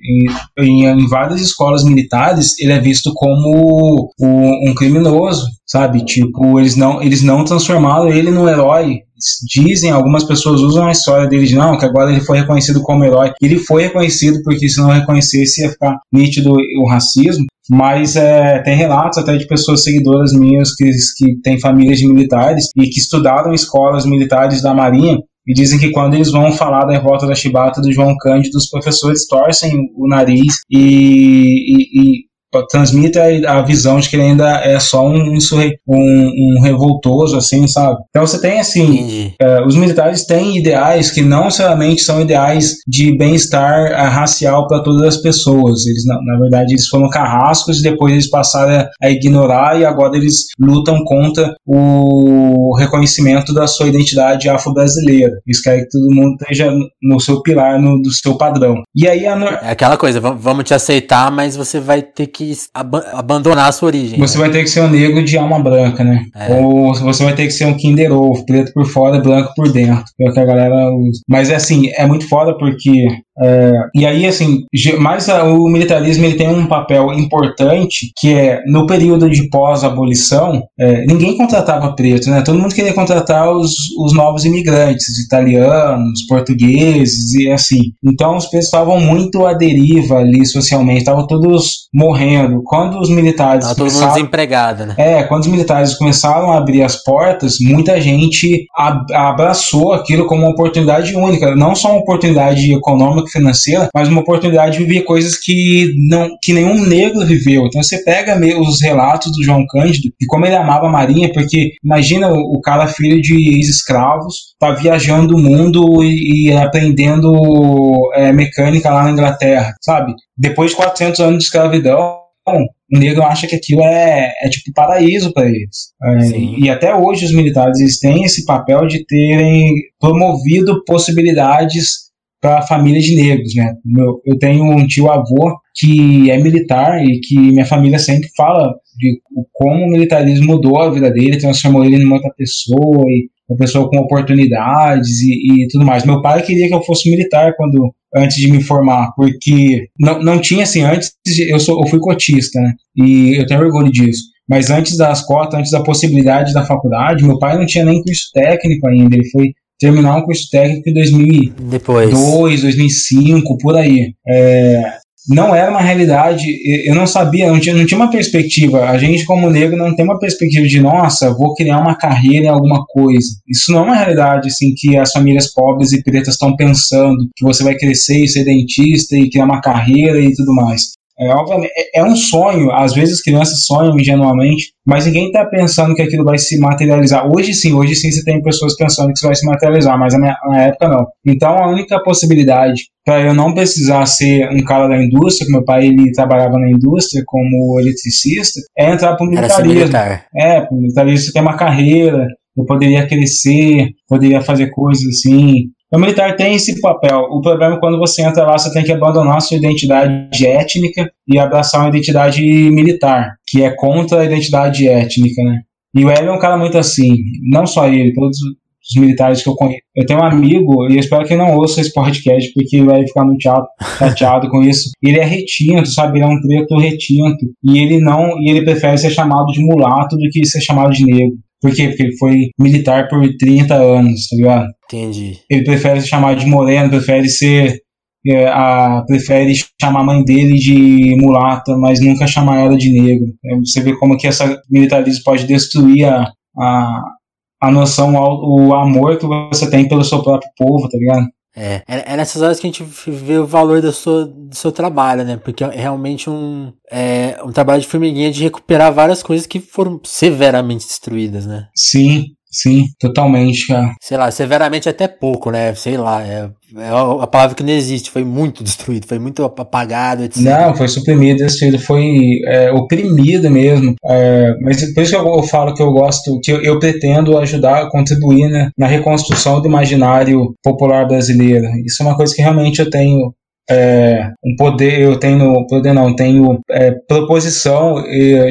em, em, em várias escolas militares, ele é visto como um, um criminoso, sabe? Tipo, eles não, eles não transformaram ele num herói dizem, algumas pessoas usam a história dele de não, que agora ele foi reconhecido como herói. Ele foi reconhecido porque se não reconhecesse ia ficar nítido o racismo. Mas é, tem relatos até de pessoas seguidoras minhas que, que têm famílias de militares e que estudaram escolas militares da Marinha e dizem que quando eles vão falar da revolta da chibata do João Cândido, os professores torcem o nariz e, e, e transmite a, a, visão de que ele ainda é só um, um, um revoltoso, assim, sabe? Então você tem, assim, é, os militares têm ideais que não necessariamente são ideais de bem-estar é, racial para todas as pessoas. Eles, na, na, verdade, eles foram carrascos e depois eles passaram a, a ignorar e agora eles lutam contra o reconhecimento da sua identidade afro-brasileira. Eles querem que todo mundo esteja no seu pilar, no, do seu padrão. E aí a... É aquela coisa, vamos te aceitar, mas você vai ter que que ab abandonar a sua origem. Você né? vai ter que ser um negro de alma branca, né? É. Ou você vai ter que ser um Kinder Ovo, preto por fora, branco por dentro. É o que a galera usa. Mas é assim, é muito foda porque é, e aí, assim, mais a, o militarismo ele tem um papel importante que é no período de pós-abolição, é, ninguém contratava preto, né? Todo mundo queria contratar os, os novos imigrantes, italianos, portugueses e assim. Então os pretos estavam muito à deriva ali socialmente, estavam todos morrendo. Quando os militares. Tava todo mundo desempregado, né? É, quando os militares começaram a abrir as portas, muita gente ab abraçou aquilo como uma oportunidade única, não só uma oportunidade econômica financeira, mas uma oportunidade de viver coisas que não que nenhum negro viveu. Então você pega os relatos do João Cândido e como ele amava a Marinha, porque imagina o, cara filho de ex-escravos, tá viajando o mundo e, e aprendendo é, mecânica lá na Inglaterra, sabe? Depois de 400 anos de escravidão, o negro acha que aquilo é, é tipo paraíso para eles. É, e até hoje os militares têm esse papel de terem promovido possibilidades para a família de negros, né? Meu, eu tenho um tio avô que é militar e que minha família sempre fala de como o militarismo mudou a vida dele, transformou ele em outra pessoa e uma pessoa com oportunidades e, e, tudo mais. Meu pai queria que eu fosse militar quando antes de me formar, porque não, não tinha assim antes eu sou eu fui cotista, né? E eu tenho orgulho disso. Mas antes das cotas, antes da possibilidade da faculdade, meu pai não tinha nem curso técnico ainda. Ele foi terminar um curso técnico em 2002, Depois. 2005, por aí. É, não era uma realidade, eu não sabia, não tinha, não tinha uma perspectiva. A gente, como negro, não tem uma perspectiva de, nossa, vou criar uma carreira em alguma coisa. Isso não é uma realidade, assim, que as famílias pobres e pretas estão pensando, que você vai crescer e ser dentista e criar uma carreira e tudo mais. É, obviamente, é, é um sonho, às vezes crianças sonham ingenuamente, mas ninguém está pensando que aquilo vai se materializar. Hoje sim, hoje sim você tem pessoas pensando que isso vai se materializar, mas na, na época não. Então a única possibilidade para eu não precisar ser um cara da indústria, que meu pai ele trabalhava na indústria como eletricista, é entrar para o militarismo. Militar. É, para o militarismo você tem uma carreira, eu poderia crescer, poderia fazer coisas assim, o militar tem esse papel. O problema é quando você entra lá, você tem que abandonar a sua identidade étnica e abraçar uma identidade militar, que é contra a identidade étnica, né? E o Hélio é um cara muito assim, não só ele, todos os militares que eu conheço. Eu tenho um amigo, e eu espero que não ouça esse podcast, porque ele vai ficar muito chateado com isso. Ele é retinto, sabe? Ele é um preto retinto. E ele não, e ele prefere ser chamado de mulato do que ser chamado de negro. Por quê? Porque ele foi militar por 30 anos, tá ligado? Entendi. Ele prefere se chamar de moreno, prefere ser. É, a, prefere chamar a mãe dele de mulata, mas nunca chamar ela de negro. É, você vê como que esse militarismo pode destruir a, a, a noção, o amor que você tem pelo seu próprio povo, tá ligado? É, é, é nessas horas que a gente vê o valor do seu, do seu trabalho, né? Porque é realmente um, é, um trabalho de formiguinha de recuperar várias coisas que foram severamente destruídas, né? Sim, Sim, totalmente, cara. Sei lá, severamente até pouco, né? Sei lá, é, é a palavra que não existe. Foi muito destruído, foi muito apagado, etc. Não, foi suprimido, destruído, foi é, oprimido mesmo. É, mas por isso que eu, falo que eu gosto, que eu, eu pretendo ajudar, contribuir né, na reconstrução do imaginário popular brasileiro. Isso é uma coisa que realmente eu tenho é, um poder, eu tenho poder não, tenho é, proposição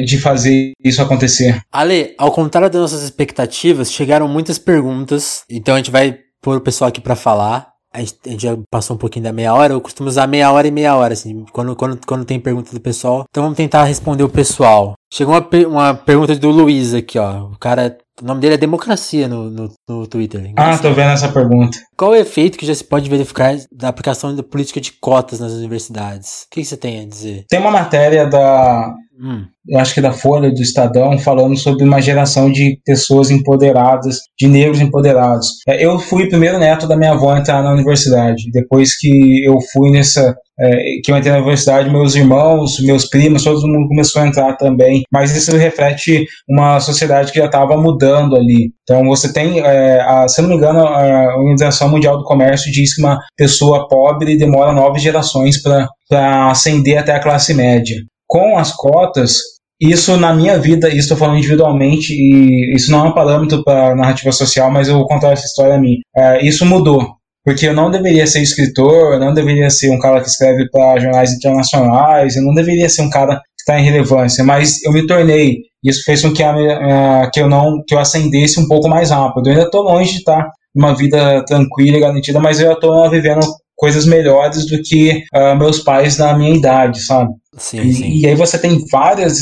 de fazer isso acontecer. Ale, ao contrário das nossas expectativas, chegaram muitas perguntas, então a gente vai pôr o pessoal aqui para falar. A gente, a gente, já passou um pouquinho da meia hora, eu costumo usar meia hora e meia hora, assim, quando, quando, quando tem pergunta do pessoal. Então vamos tentar responder o pessoal. Chegou uma, uma pergunta do Luiz aqui, ó. O cara o nome dele é Democracia no, no, no Twitter. Ah, tô vendo essa pergunta. Qual o efeito que já se pode verificar da aplicação da política de cotas nas universidades? O que você tem a dizer? Tem uma matéria da. Hum. Eu acho que da Folha do Estadão, falando sobre uma geração de pessoas empoderadas, de negros empoderados. É, eu fui o primeiro neto da minha avó a entrar na universidade. Depois que eu fui nessa é, que eu entrei na universidade, meus irmãos, meus primos, todo mundo começou a entrar também. Mas isso reflete uma sociedade que já estava mudando ali. Então você tem, é, a, se não me engano, a Organização Mundial do Comércio diz que uma pessoa pobre demora nove gerações para ascender até a classe média. Com as cotas, isso na minha vida, isso estou falando individualmente, e isso não é um parâmetro para narrativa social, mas eu vou contar essa história a mim. É, isso mudou. Porque eu não deveria ser escritor, eu não deveria ser um cara que escreve para jornais internacionais, eu não deveria ser um cara que está em relevância, mas eu me tornei. Isso fez com que, a, que eu não que eu ascendesse um pouco mais rápido. Eu ainda estou longe de estar numa vida tranquila e garantida, mas eu estou vivendo coisas melhores do que uh, meus pais na minha idade, sabe? Sim, e, sim. e aí você tem várias,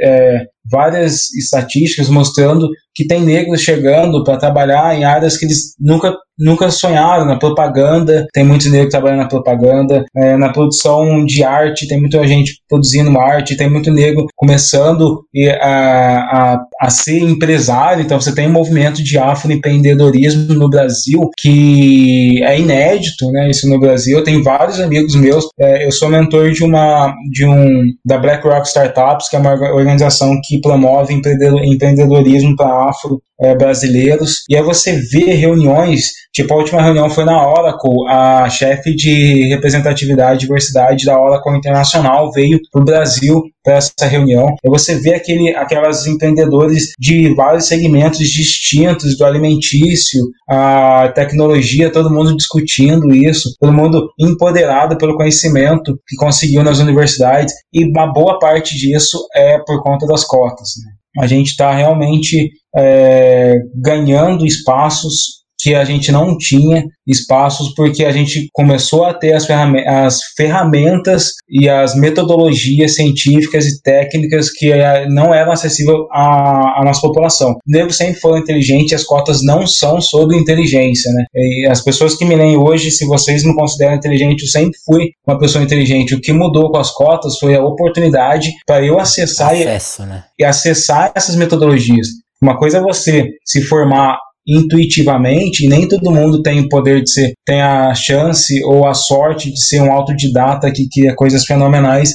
é, várias estatísticas mostrando que tem negros chegando para trabalhar em áreas que eles nunca, nunca sonharam, na propaganda, tem muitos negros trabalhando na propaganda, é, na produção de arte, tem muita gente produzindo arte, tem muito negro começando a, a, a ser empresário, então você tem um movimento de afroempreendedorismo no Brasil que é inédito, né, isso no Brasil, eu tenho vários amigos meus, é, eu sou mentor de uma, de um, da BlackRock Startups, que é uma organização que promove empreendedorismo para afro é, brasileiros. E aí você vê reuniões, tipo a última reunião foi na Oracle, a chefe de representatividade e diversidade da Oracle Internacional veio para o Brasil para essa reunião. E você vê aquele, aquelas empreendedores de vários segmentos distintos, do alimentício, a tecnologia, todo mundo discutindo isso, todo mundo empoderado pelo conhecimento que conseguiu nas universidades, e uma boa parte disso é por conta das cotas. Né? A gente está realmente é, ganhando espaços que a gente não tinha espaços porque a gente começou a ter as, ferramentas, as ferramentas e as metodologias científicas e técnicas que eh, não eram acessíveis à, à nossa população. O negro sempre foi inteligente, as cotas não são sobre inteligência, né? E as pessoas que me leem hoje, se vocês me consideram inteligente, eu sempre fui uma pessoa inteligente. O que mudou com as cotas foi a oportunidade para eu acessar Acesso, e, né? e acessar essas metodologias. Uma coisa é você se formar intuitivamente, e nem todo mundo tem o poder de ser, tem a chance ou a sorte de ser um autodidata que cria coisas fenomenais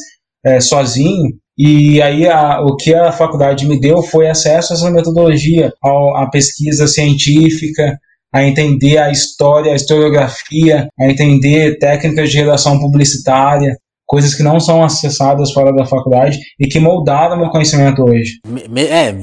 é, sozinho. E aí a, o que a faculdade me deu foi acesso a essa metodologia, à pesquisa científica, a entender a história, a historiografia, a entender técnicas de redação publicitária, coisas que não são acessadas fora da faculdade e que moldaram meu conhecimento hoje. É,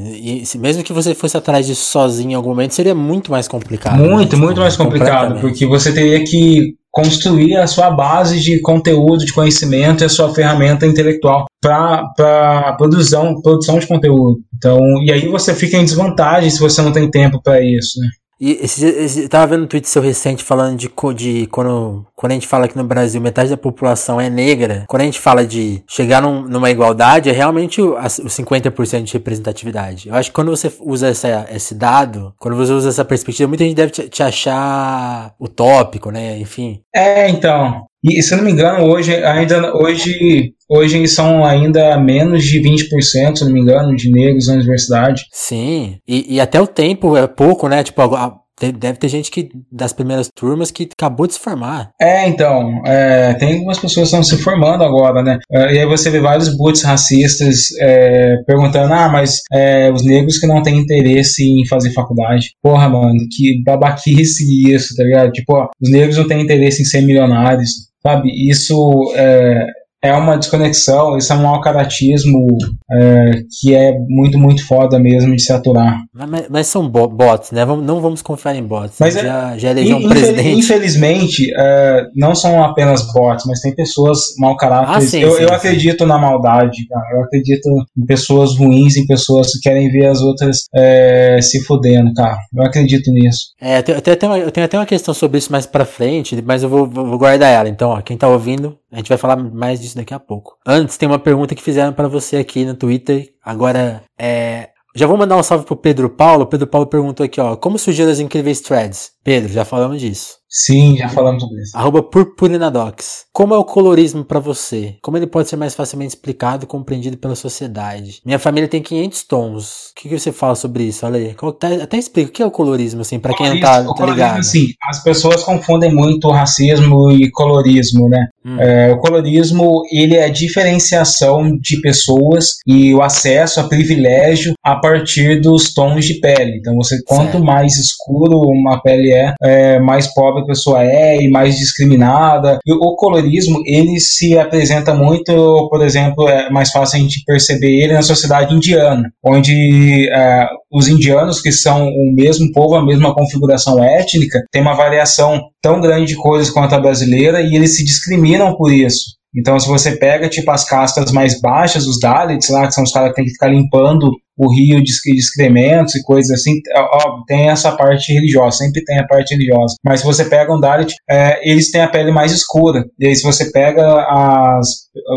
mesmo que você fosse atrás disso sozinho em algum momento, seria muito mais complicado. Muito, né? muito mais complicado, porque você teria que construir a sua base de conteúdo, de conhecimento e a sua ferramenta intelectual para produção, produção de conteúdo. Então, e aí você fica em desvantagem se você não tem tempo para isso. Né? E esse, esse, eu tava vendo um tweet seu recente falando de, de quando, quando a gente fala que no Brasil metade da população é negra, quando a gente fala de chegar num, numa igualdade, é realmente o, os 50% de representatividade. Eu acho que quando você usa essa, esse dado, quando você usa essa perspectiva, muita gente deve te, te achar utópico, né? Enfim. É, então. E se eu não me engano, hoje ainda hoje hoje são ainda menos de 20%, se não me engano, de negros na universidade. Sim. E, e até o tempo é pouco, né? Tipo, a, Deve ter gente que das primeiras turmas que acabou de se formar. É, então. É, tem algumas pessoas que estão se formando agora, né? É, e aí você vê vários boots racistas é, perguntando: ah, mas é, os negros que não têm interesse em fazer faculdade. Porra, mano, que babaquice isso, tá ligado? Tipo, ó, os negros não têm interesse em ser milionários, sabe? Isso é, é uma desconexão, isso é um mau caratismo é, que é muito, muito foda mesmo de se aturar. Mas, mas são bots, né? Não vamos confiar em bots. Mas já, é, já elegeu um presidente. Infelizmente, é, não são apenas bots, mas tem pessoas mau caráter. Ah, sim, eu, sim, eu sim. acredito na maldade, cara. Eu acredito em pessoas ruins, em pessoas que querem ver as outras é, se fodendo, cara. Eu acredito nisso. É, eu tenho, até uma, eu tenho até uma questão sobre isso mais pra frente, mas eu vou, vou guardar ela. Então, ó, quem tá ouvindo, a gente vai falar mais disso daqui a pouco. Antes, tem uma pergunta que fizeram para você aqui no Twitter. Agora, é. Já vou mandar um salve pro Pedro Paulo. Pedro Paulo perguntou aqui, ó. Como surgiram as incríveis threads? Pedro, já falamos disso. Sim, já falamos sobre isso. Arroba Purpurinadox. Como é o colorismo para você? Como ele pode ser mais facilmente explicado e compreendido pela sociedade? Minha família tem 500 tons. O que, que você fala sobre isso? Olha aí. Tá, até explica o que é o colorismo, assim, pra quem não tá, tá ligado. Sim, as pessoas confundem muito racismo e colorismo, né? Hum. É, o colorismo, ele é a diferenciação de pessoas e o acesso a privilégio a partir dos tons de pele. Então, você quanto certo. mais escuro uma pele é, é mais pobre a pessoa é e mais discriminada. E o colorismo, ele se apresenta muito, por exemplo, é mais fácil a gente perceber ele na sociedade indiana, onde é, os indianos, que são o mesmo povo, a mesma configuração étnica, tem uma variação tão grande de coisas quanto a brasileira e eles se discriminam por isso. Então, se você pega, tipo, as castas mais baixas, os Dalits lá, que são os caras que tem que ficar limpando o rio de, excrementos e coisas assim, ó, tem essa parte religiosa, sempre tem a parte religiosa. Mas se você pega um Dalit, é, eles têm a pele mais escura. E aí, se você pega as,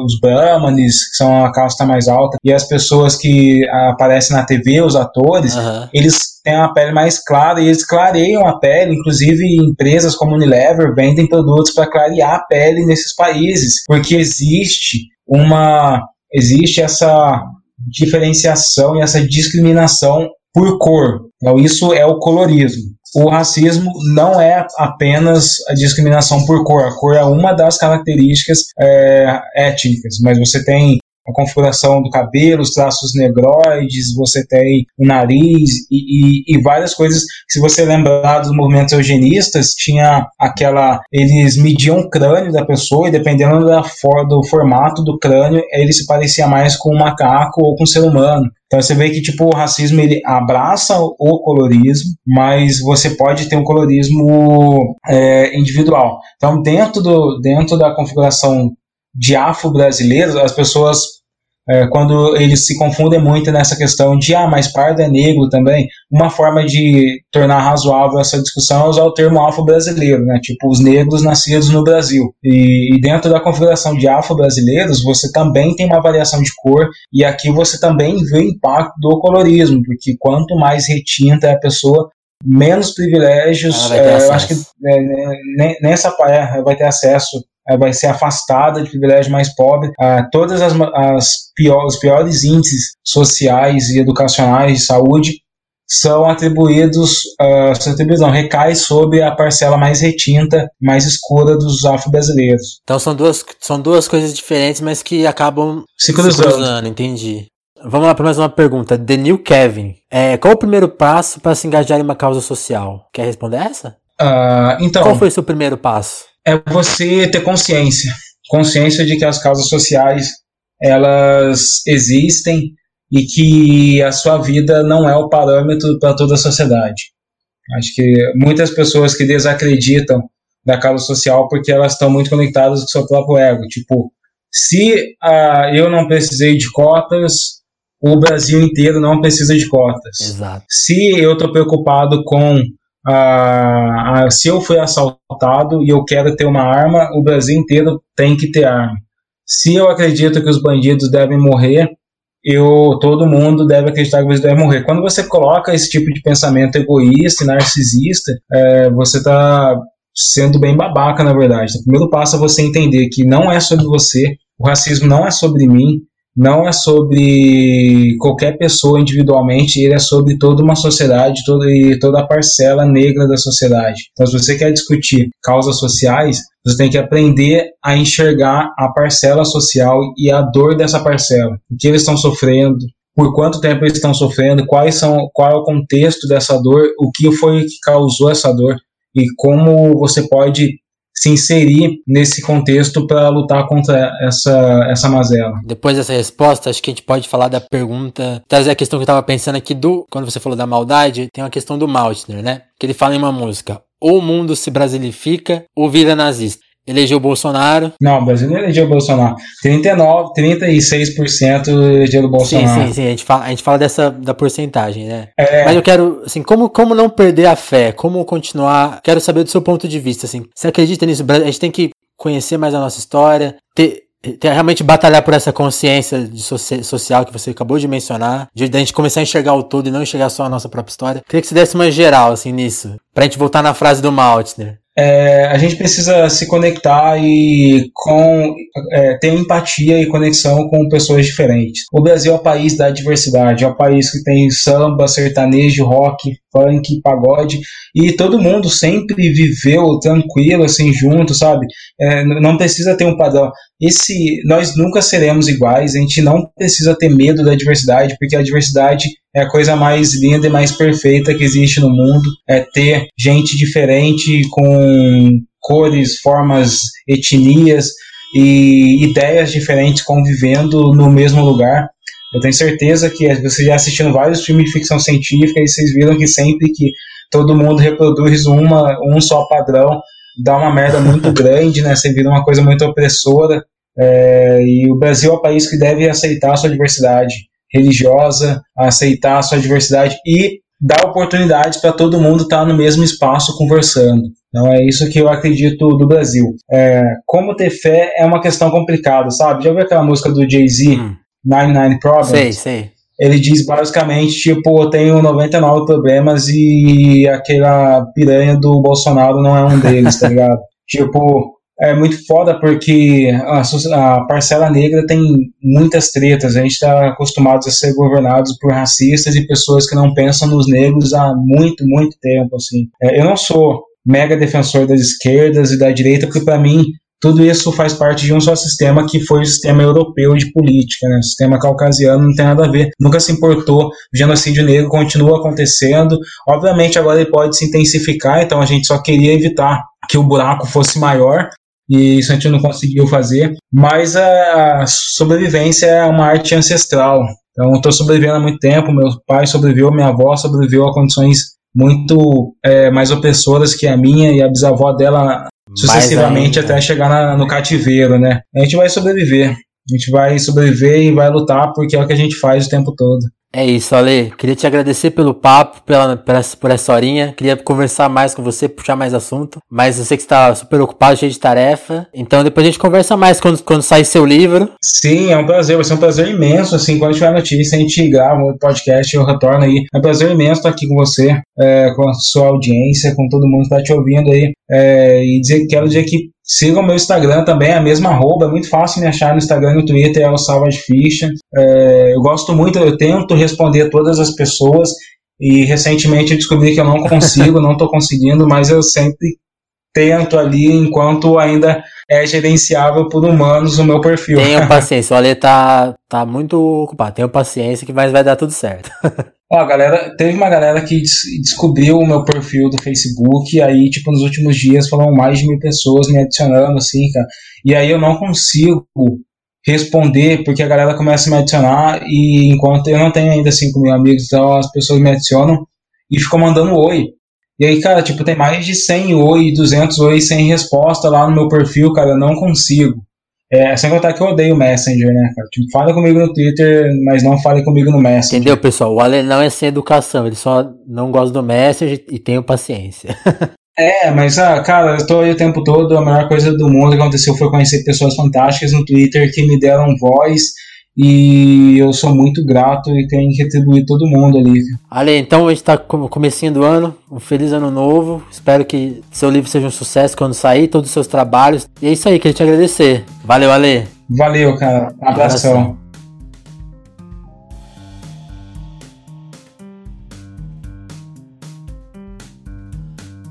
os Brahmanes, que são a casta mais alta, e as pessoas que aparecem na TV, os atores, uhum. eles têm a pele mais clara e eles clareiam a pele. Inclusive, empresas como Unilever vendem produtos para clarear a pele nesses países, porque existe uma existe essa diferenciação e essa discriminação por cor. Então, isso é o colorismo. O racismo não é apenas a discriminação por cor. A cor é uma das características é, étnicas, mas você tem a configuração do cabelo, os traços negroides, você tem o nariz e, e, e, várias coisas. Se você lembrar dos movimentos eugenistas, tinha aquela. Eles mediam o crânio da pessoa e dependendo da do formato do crânio, ele se parecia mais com um macaco ou com um ser humano. Então você vê que tipo o racismo ele abraça o colorismo, mas você pode ter um colorismo é, individual. Então dentro do dentro da configuração de afro-brasileiros, as pessoas, é, quando eles se confundem muito nessa questão de, ah, mas pardo é negro também, uma forma de tornar razoável essa discussão é usar o termo afro-brasileiro, né? Tipo, os negros nascidos no Brasil. E, e dentro da configuração de afro-brasileiros, você também tem uma variação de cor, e aqui você também vê o impacto do colorismo, porque quanto mais retinta é a pessoa, menos privilégios, é, eu acho que é, nessa é, vai ter acesso vai ser afastada de privilégio mais pobre. Ah, todas as, as pior, os piores índices sociais e educacionais de saúde são atribuídos, uh, são atribuídos não, recai sobre a parcela mais retinta, mais escura dos afro-brasileiros. Então são duas, são duas coisas diferentes, mas que acabam se cruzando. Se cruzando entendi. Vamos lá para mais uma pergunta. The New Kevin. É, qual o primeiro passo para se engajar em uma causa social? Quer responder essa? Uh, então. Qual foi o seu primeiro passo? É você ter consciência, consciência de que as causas sociais elas existem e que a sua vida não é o parâmetro para toda a sociedade. Acho que muitas pessoas que desacreditam da causa social porque elas estão muito conectadas com o seu próprio ego. Tipo, se uh, eu não precisei de cotas, o Brasil inteiro não precisa de cotas. Exato. Se eu estou preocupado com ah, ah, se eu fui assaltado e eu quero ter uma arma, o Brasil inteiro tem que ter arma. Se eu acredito que os bandidos devem morrer, eu todo mundo deve acreditar que eles devem morrer. Quando você coloca esse tipo de pensamento egoísta e narcisista, é, você está sendo bem babaca, na verdade. O primeiro passo é você entender que não é sobre você, o racismo não é sobre mim, não é sobre qualquer pessoa individualmente, ele é sobre toda uma sociedade toda, e toda a parcela negra da sociedade. Então, se você quer discutir causas sociais, você tem que aprender a enxergar a parcela social e a dor dessa parcela. O que eles estão sofrendo, por quanto tempo eles estão sofrendo, quais são, qual é o contexto dessa dor, o que foi que causou essa dor e como você pode se inserir nesse contexto para lutar contra essa, essa mazela. Depois dessa resposta, acho que a gente pode falar da pergunta, trazer a questão que eu estava pensando aqui do, quando você falou da maldade, tem uma questão do Maltner, né? Que ele fala em uma música, ou o mundo se brasilifica ou vira nazista elegeu o Bolsonaro. Não, o Brasil não elegeu o Bolsonaro. 39, 36% elegeu o Bolsonaro. Sim, sim, sim. A gente fala, a gente fala dessa da porcentagem, né? É. Mas eu quero, assim, como, como não perder a fé? Como continuar? Quero saber do seu ponto de vista, assim. Você acredita nisso? A gente tem que conhecer mais a nossa história, ter, ter, realmente batalhar por essa consciência social que você acabou de mencionar, de, de a gente começar a enxergar o todo e não enxergar só a nossa própria história. Queria que você desse uma geral, assim, nisso. Pra gente voltar na frase do Maltner é, a gente precisa se conectar e com é, ter empatia e conexão com pessoas diferentes. O Brasil é o país da diversidade, é o país que tem samba, sertanejo, rock, funk, pagode e todo mundo sempre viveu tranquilo assim junto, sabe? É, não precisa ter um padrão. Esse nós nunca seremos iguais. A gente não precisa ter medo da diversidade porque a diversidade é a coisa mais linda e mais perfeita que existe no mundo. É ter gente diferente com cores, formas, etnias e ideias diferentes convivendo no mesmo lugar. Eu tenho certeza que vocês já assistiram vários filmes de ficção científica e vocês viram que sempre que todo mundo reproduz uma, um só padrão, dá uma merda muito grande, né? Você vira uma coisa muito opressora. É, e o Brasil é o país que deve aceitar a sua diversidade religiosa, aceitar a sua diversidade e dar oportunidades para todo mundo estar tá no mesmo espaço conversando. Então é isso que eu acredito do Brasil. É, como ter fé é uma questão complicada, sabe? Já viu aquela música do Jay-Z, hum. 99 Problems? Sei, sei. Ele diz basicamente, tipo, eu tenho 99 problemas e aquela piranha do Bolsonaro não é um deles, tá ligado? tipo, é muito foda porque a, a, parcela negra tem muitas tretas. A gente está acostumado a ser governados por racistas e pessoas que não pensam nos negros há muito, muito tempo. Assim. É, eu não sou mega defensor das esquerdas e da direita, porque para mim tudo isso faz parte de um só sistema que foi o sistema europeu de política, né? O sistema caucasiano não tem nada a ver, nunca se importou. O genocídio negro continua acontecendo. Obviamente agora ele pode se intensificar, então a gente só queria evitar que o buraco fosse maior e isso a gente não conseguiu fazer. Mas a sobrevivência é uma arte ancestral. Então eu estou sobrevivendo há muito tempo. Meu pai sobreviveu, minha avó sobreviveu a condições muito é, mais opressoras que a minha e a bisavó dela sucessivamente até chegar na, no cativeiro, né? A gente vai sobreviver. A gente vai sobreviver e vai lutar porque é o que a gente faz o tempo todo. É isso, Ale. Queria te agradecer pelo papo, pela, por essa horinha. Queria conversar mais com você, puxar mais assunto. Mas eu sei que você está super ocupado, cheio de tarefa. Então depois a gente conversa mais quando, quando sair seu livro. Sim, é um prazer. Vai ser um prazer imenso. Assim, quando tiver notícia, a gente grava um podcast, eu retorno aí. É um prazer imenso estar aqui com você, é, com a sua audiência, com todo mundo que está te ouvindo aí. É, e dizer, quero dizer que Sigam meu Instagram também, é a mesma arroba, é muito fácil me achar no Instagram e no Twitter, é o Salvage Ficha. É, eu gosto muito, eu tento responder todas as pessoas e recentemente eu descobri que eu não consigo, não estou conseguindo, mas eu sempre tento ali enquanto ainda é gerenciável por humanos o meu perfil. Tenha paciência, o Ale tá, tá muito ocupado, tenha paciência que vai dar tudo certo. Ó, galera, teve uma galera que des descobriu o meu perfil do Facebook, e aí, tipo, nos últimos dias foram mais de mil pessoas me adicionando, assim, cara. E aí eu não consigo responder, porque a galera começa a me adicionar, e enquanto eu não tenho ainda 5 mil amigos, então as pessoas me adicionam e ficam mandando oi. E aí, cara, tipo, tem mais de 100 oi, 200 oi sem resposta lá no meu perfil, cara, eu não consigo. É, sem contar que eu odeio o Messenger, né, cara? Tipo, fala comigo no Twitter, mas não fale comigo no Messenger. Entendeu, pessoal? O Ale não é sem educação, ele só não gosta do Messenger e tenho paciência. é, mas, ah, cara, eu tô aí o tempo todo, a melhor coisa do mundo que aconteceu foi conhecer pessoas fantásticas no Twitter que me deram voz e eu sou muito grato e tenho que retribuir todo mundo ali. Ale, então a gente tá começando o ano, um feliz ano novo. Espero que seu livro seja um sucesso quando sair, todos os seus trabalhos. E é isso aí, queria te agradecer. Valeu, Ale. Valeu, cara. Um abração. abração.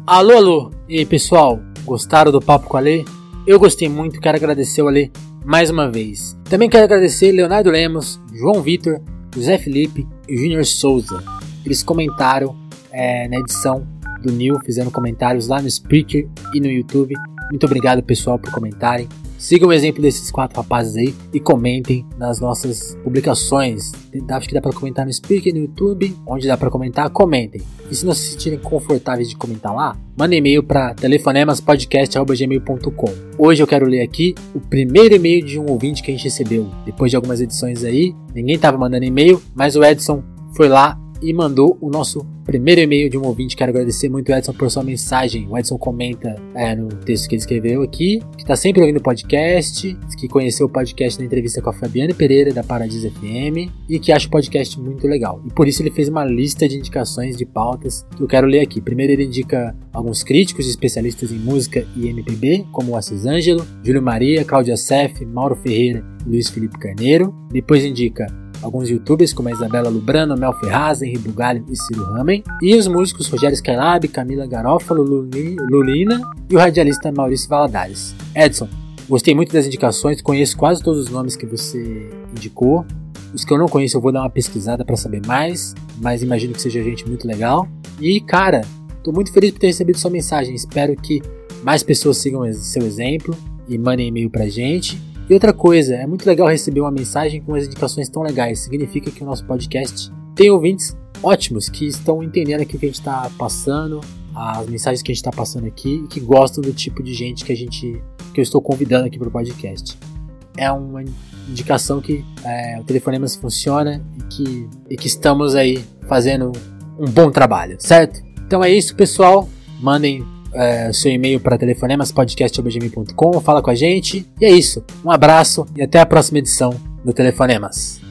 Alô, alô. E aí, pessoal? Gostaram do papo com a Ale? Eu gostei muito, quero agradecer o Ale mais uma vez. Também quero agradecer Leonardo Lemos, João Vitor, José Felipe e Júnior Souza. Eles comentaram é, na edição do New, fizeram comentários lá no Spreaker e no YouTube. Muito obrigado, pessoal, por comentarem. Sigam o exemplo desses quatro rapazes aí e comentem nas nossas publicações. Acho que dá para comentar no Speaker, no YouTube, onde dá para comentar, comentem. E se não se sentirem confortáveis de comentar lá, mandem e-mail para telefonemaspodcast.gmail.com. Hoje eu quero ler aqui o primeiro e-mail de um ouvinte que a gente recebeu. Depois de algumas edições aí, ninguém estava mandando e-mail, mas o Edson foi lá e mandou o nosso primeiro e-mail de um ouvinte. Quero agradecer muito, Edson, por sua mensagem. O Edson comenta é, no texto que ele escreveu aqui, que está sempre ouvindo o podcast, que conheceu o podcast na entrevista com a Fabiana Pereira, da Paradis FM, e que acha o podcast muito legal. E por isso ele fez uma lista de indicações de pautas que eu quero ler aqui. Primeiro ele indica alguns críticos e especialistas em música e MPB, como o Assis Ângelo, Júlio Maria, Cláudia Seff, Mauro Ferreira e Luiz Felipe Carneiro. Depois indica alguns youtubers como a Isabela Lubrano, Mel Ferraz, Henri Bugalho e Ciro Ramen, e os músicos Rogério Skylab, Camila Garófalo, Lulina e o radialista Maurício Valadares. Edson, gostei muito das indicações, conheço quase todos os nomes que você indicou. Os que eu não conheço eu vou dar uma pesquisada para saber mais, mas imagino que seja gente muito legal. E cara, tô muito feliz por ter recebido sua mensagem. Espero que mais pessoas sigam seu exemplo e mandem e-mail pra gente. E outra coisa, é muito legal receber uma mensagem com as indicações tão legais. Significa que o nosso podcast tem ouvintes ótimos que estão entendendo aqui o que a gente está passando, as mensagens que a gente está passando aqui e que gostam do tipo de gente que a gente que eu estou convidando aqui para o podcast. É uma indicação que é, o Telefonemas funciona e que, e que estamos aí fazendo um bom trabalho, certo? Então é isso, pessoal. Mandem é, seu e-mail para telefonemaspodcast.gmail.com, fala com a gente. E é isso. Um abraço e até a próxima edição do Telefonemas.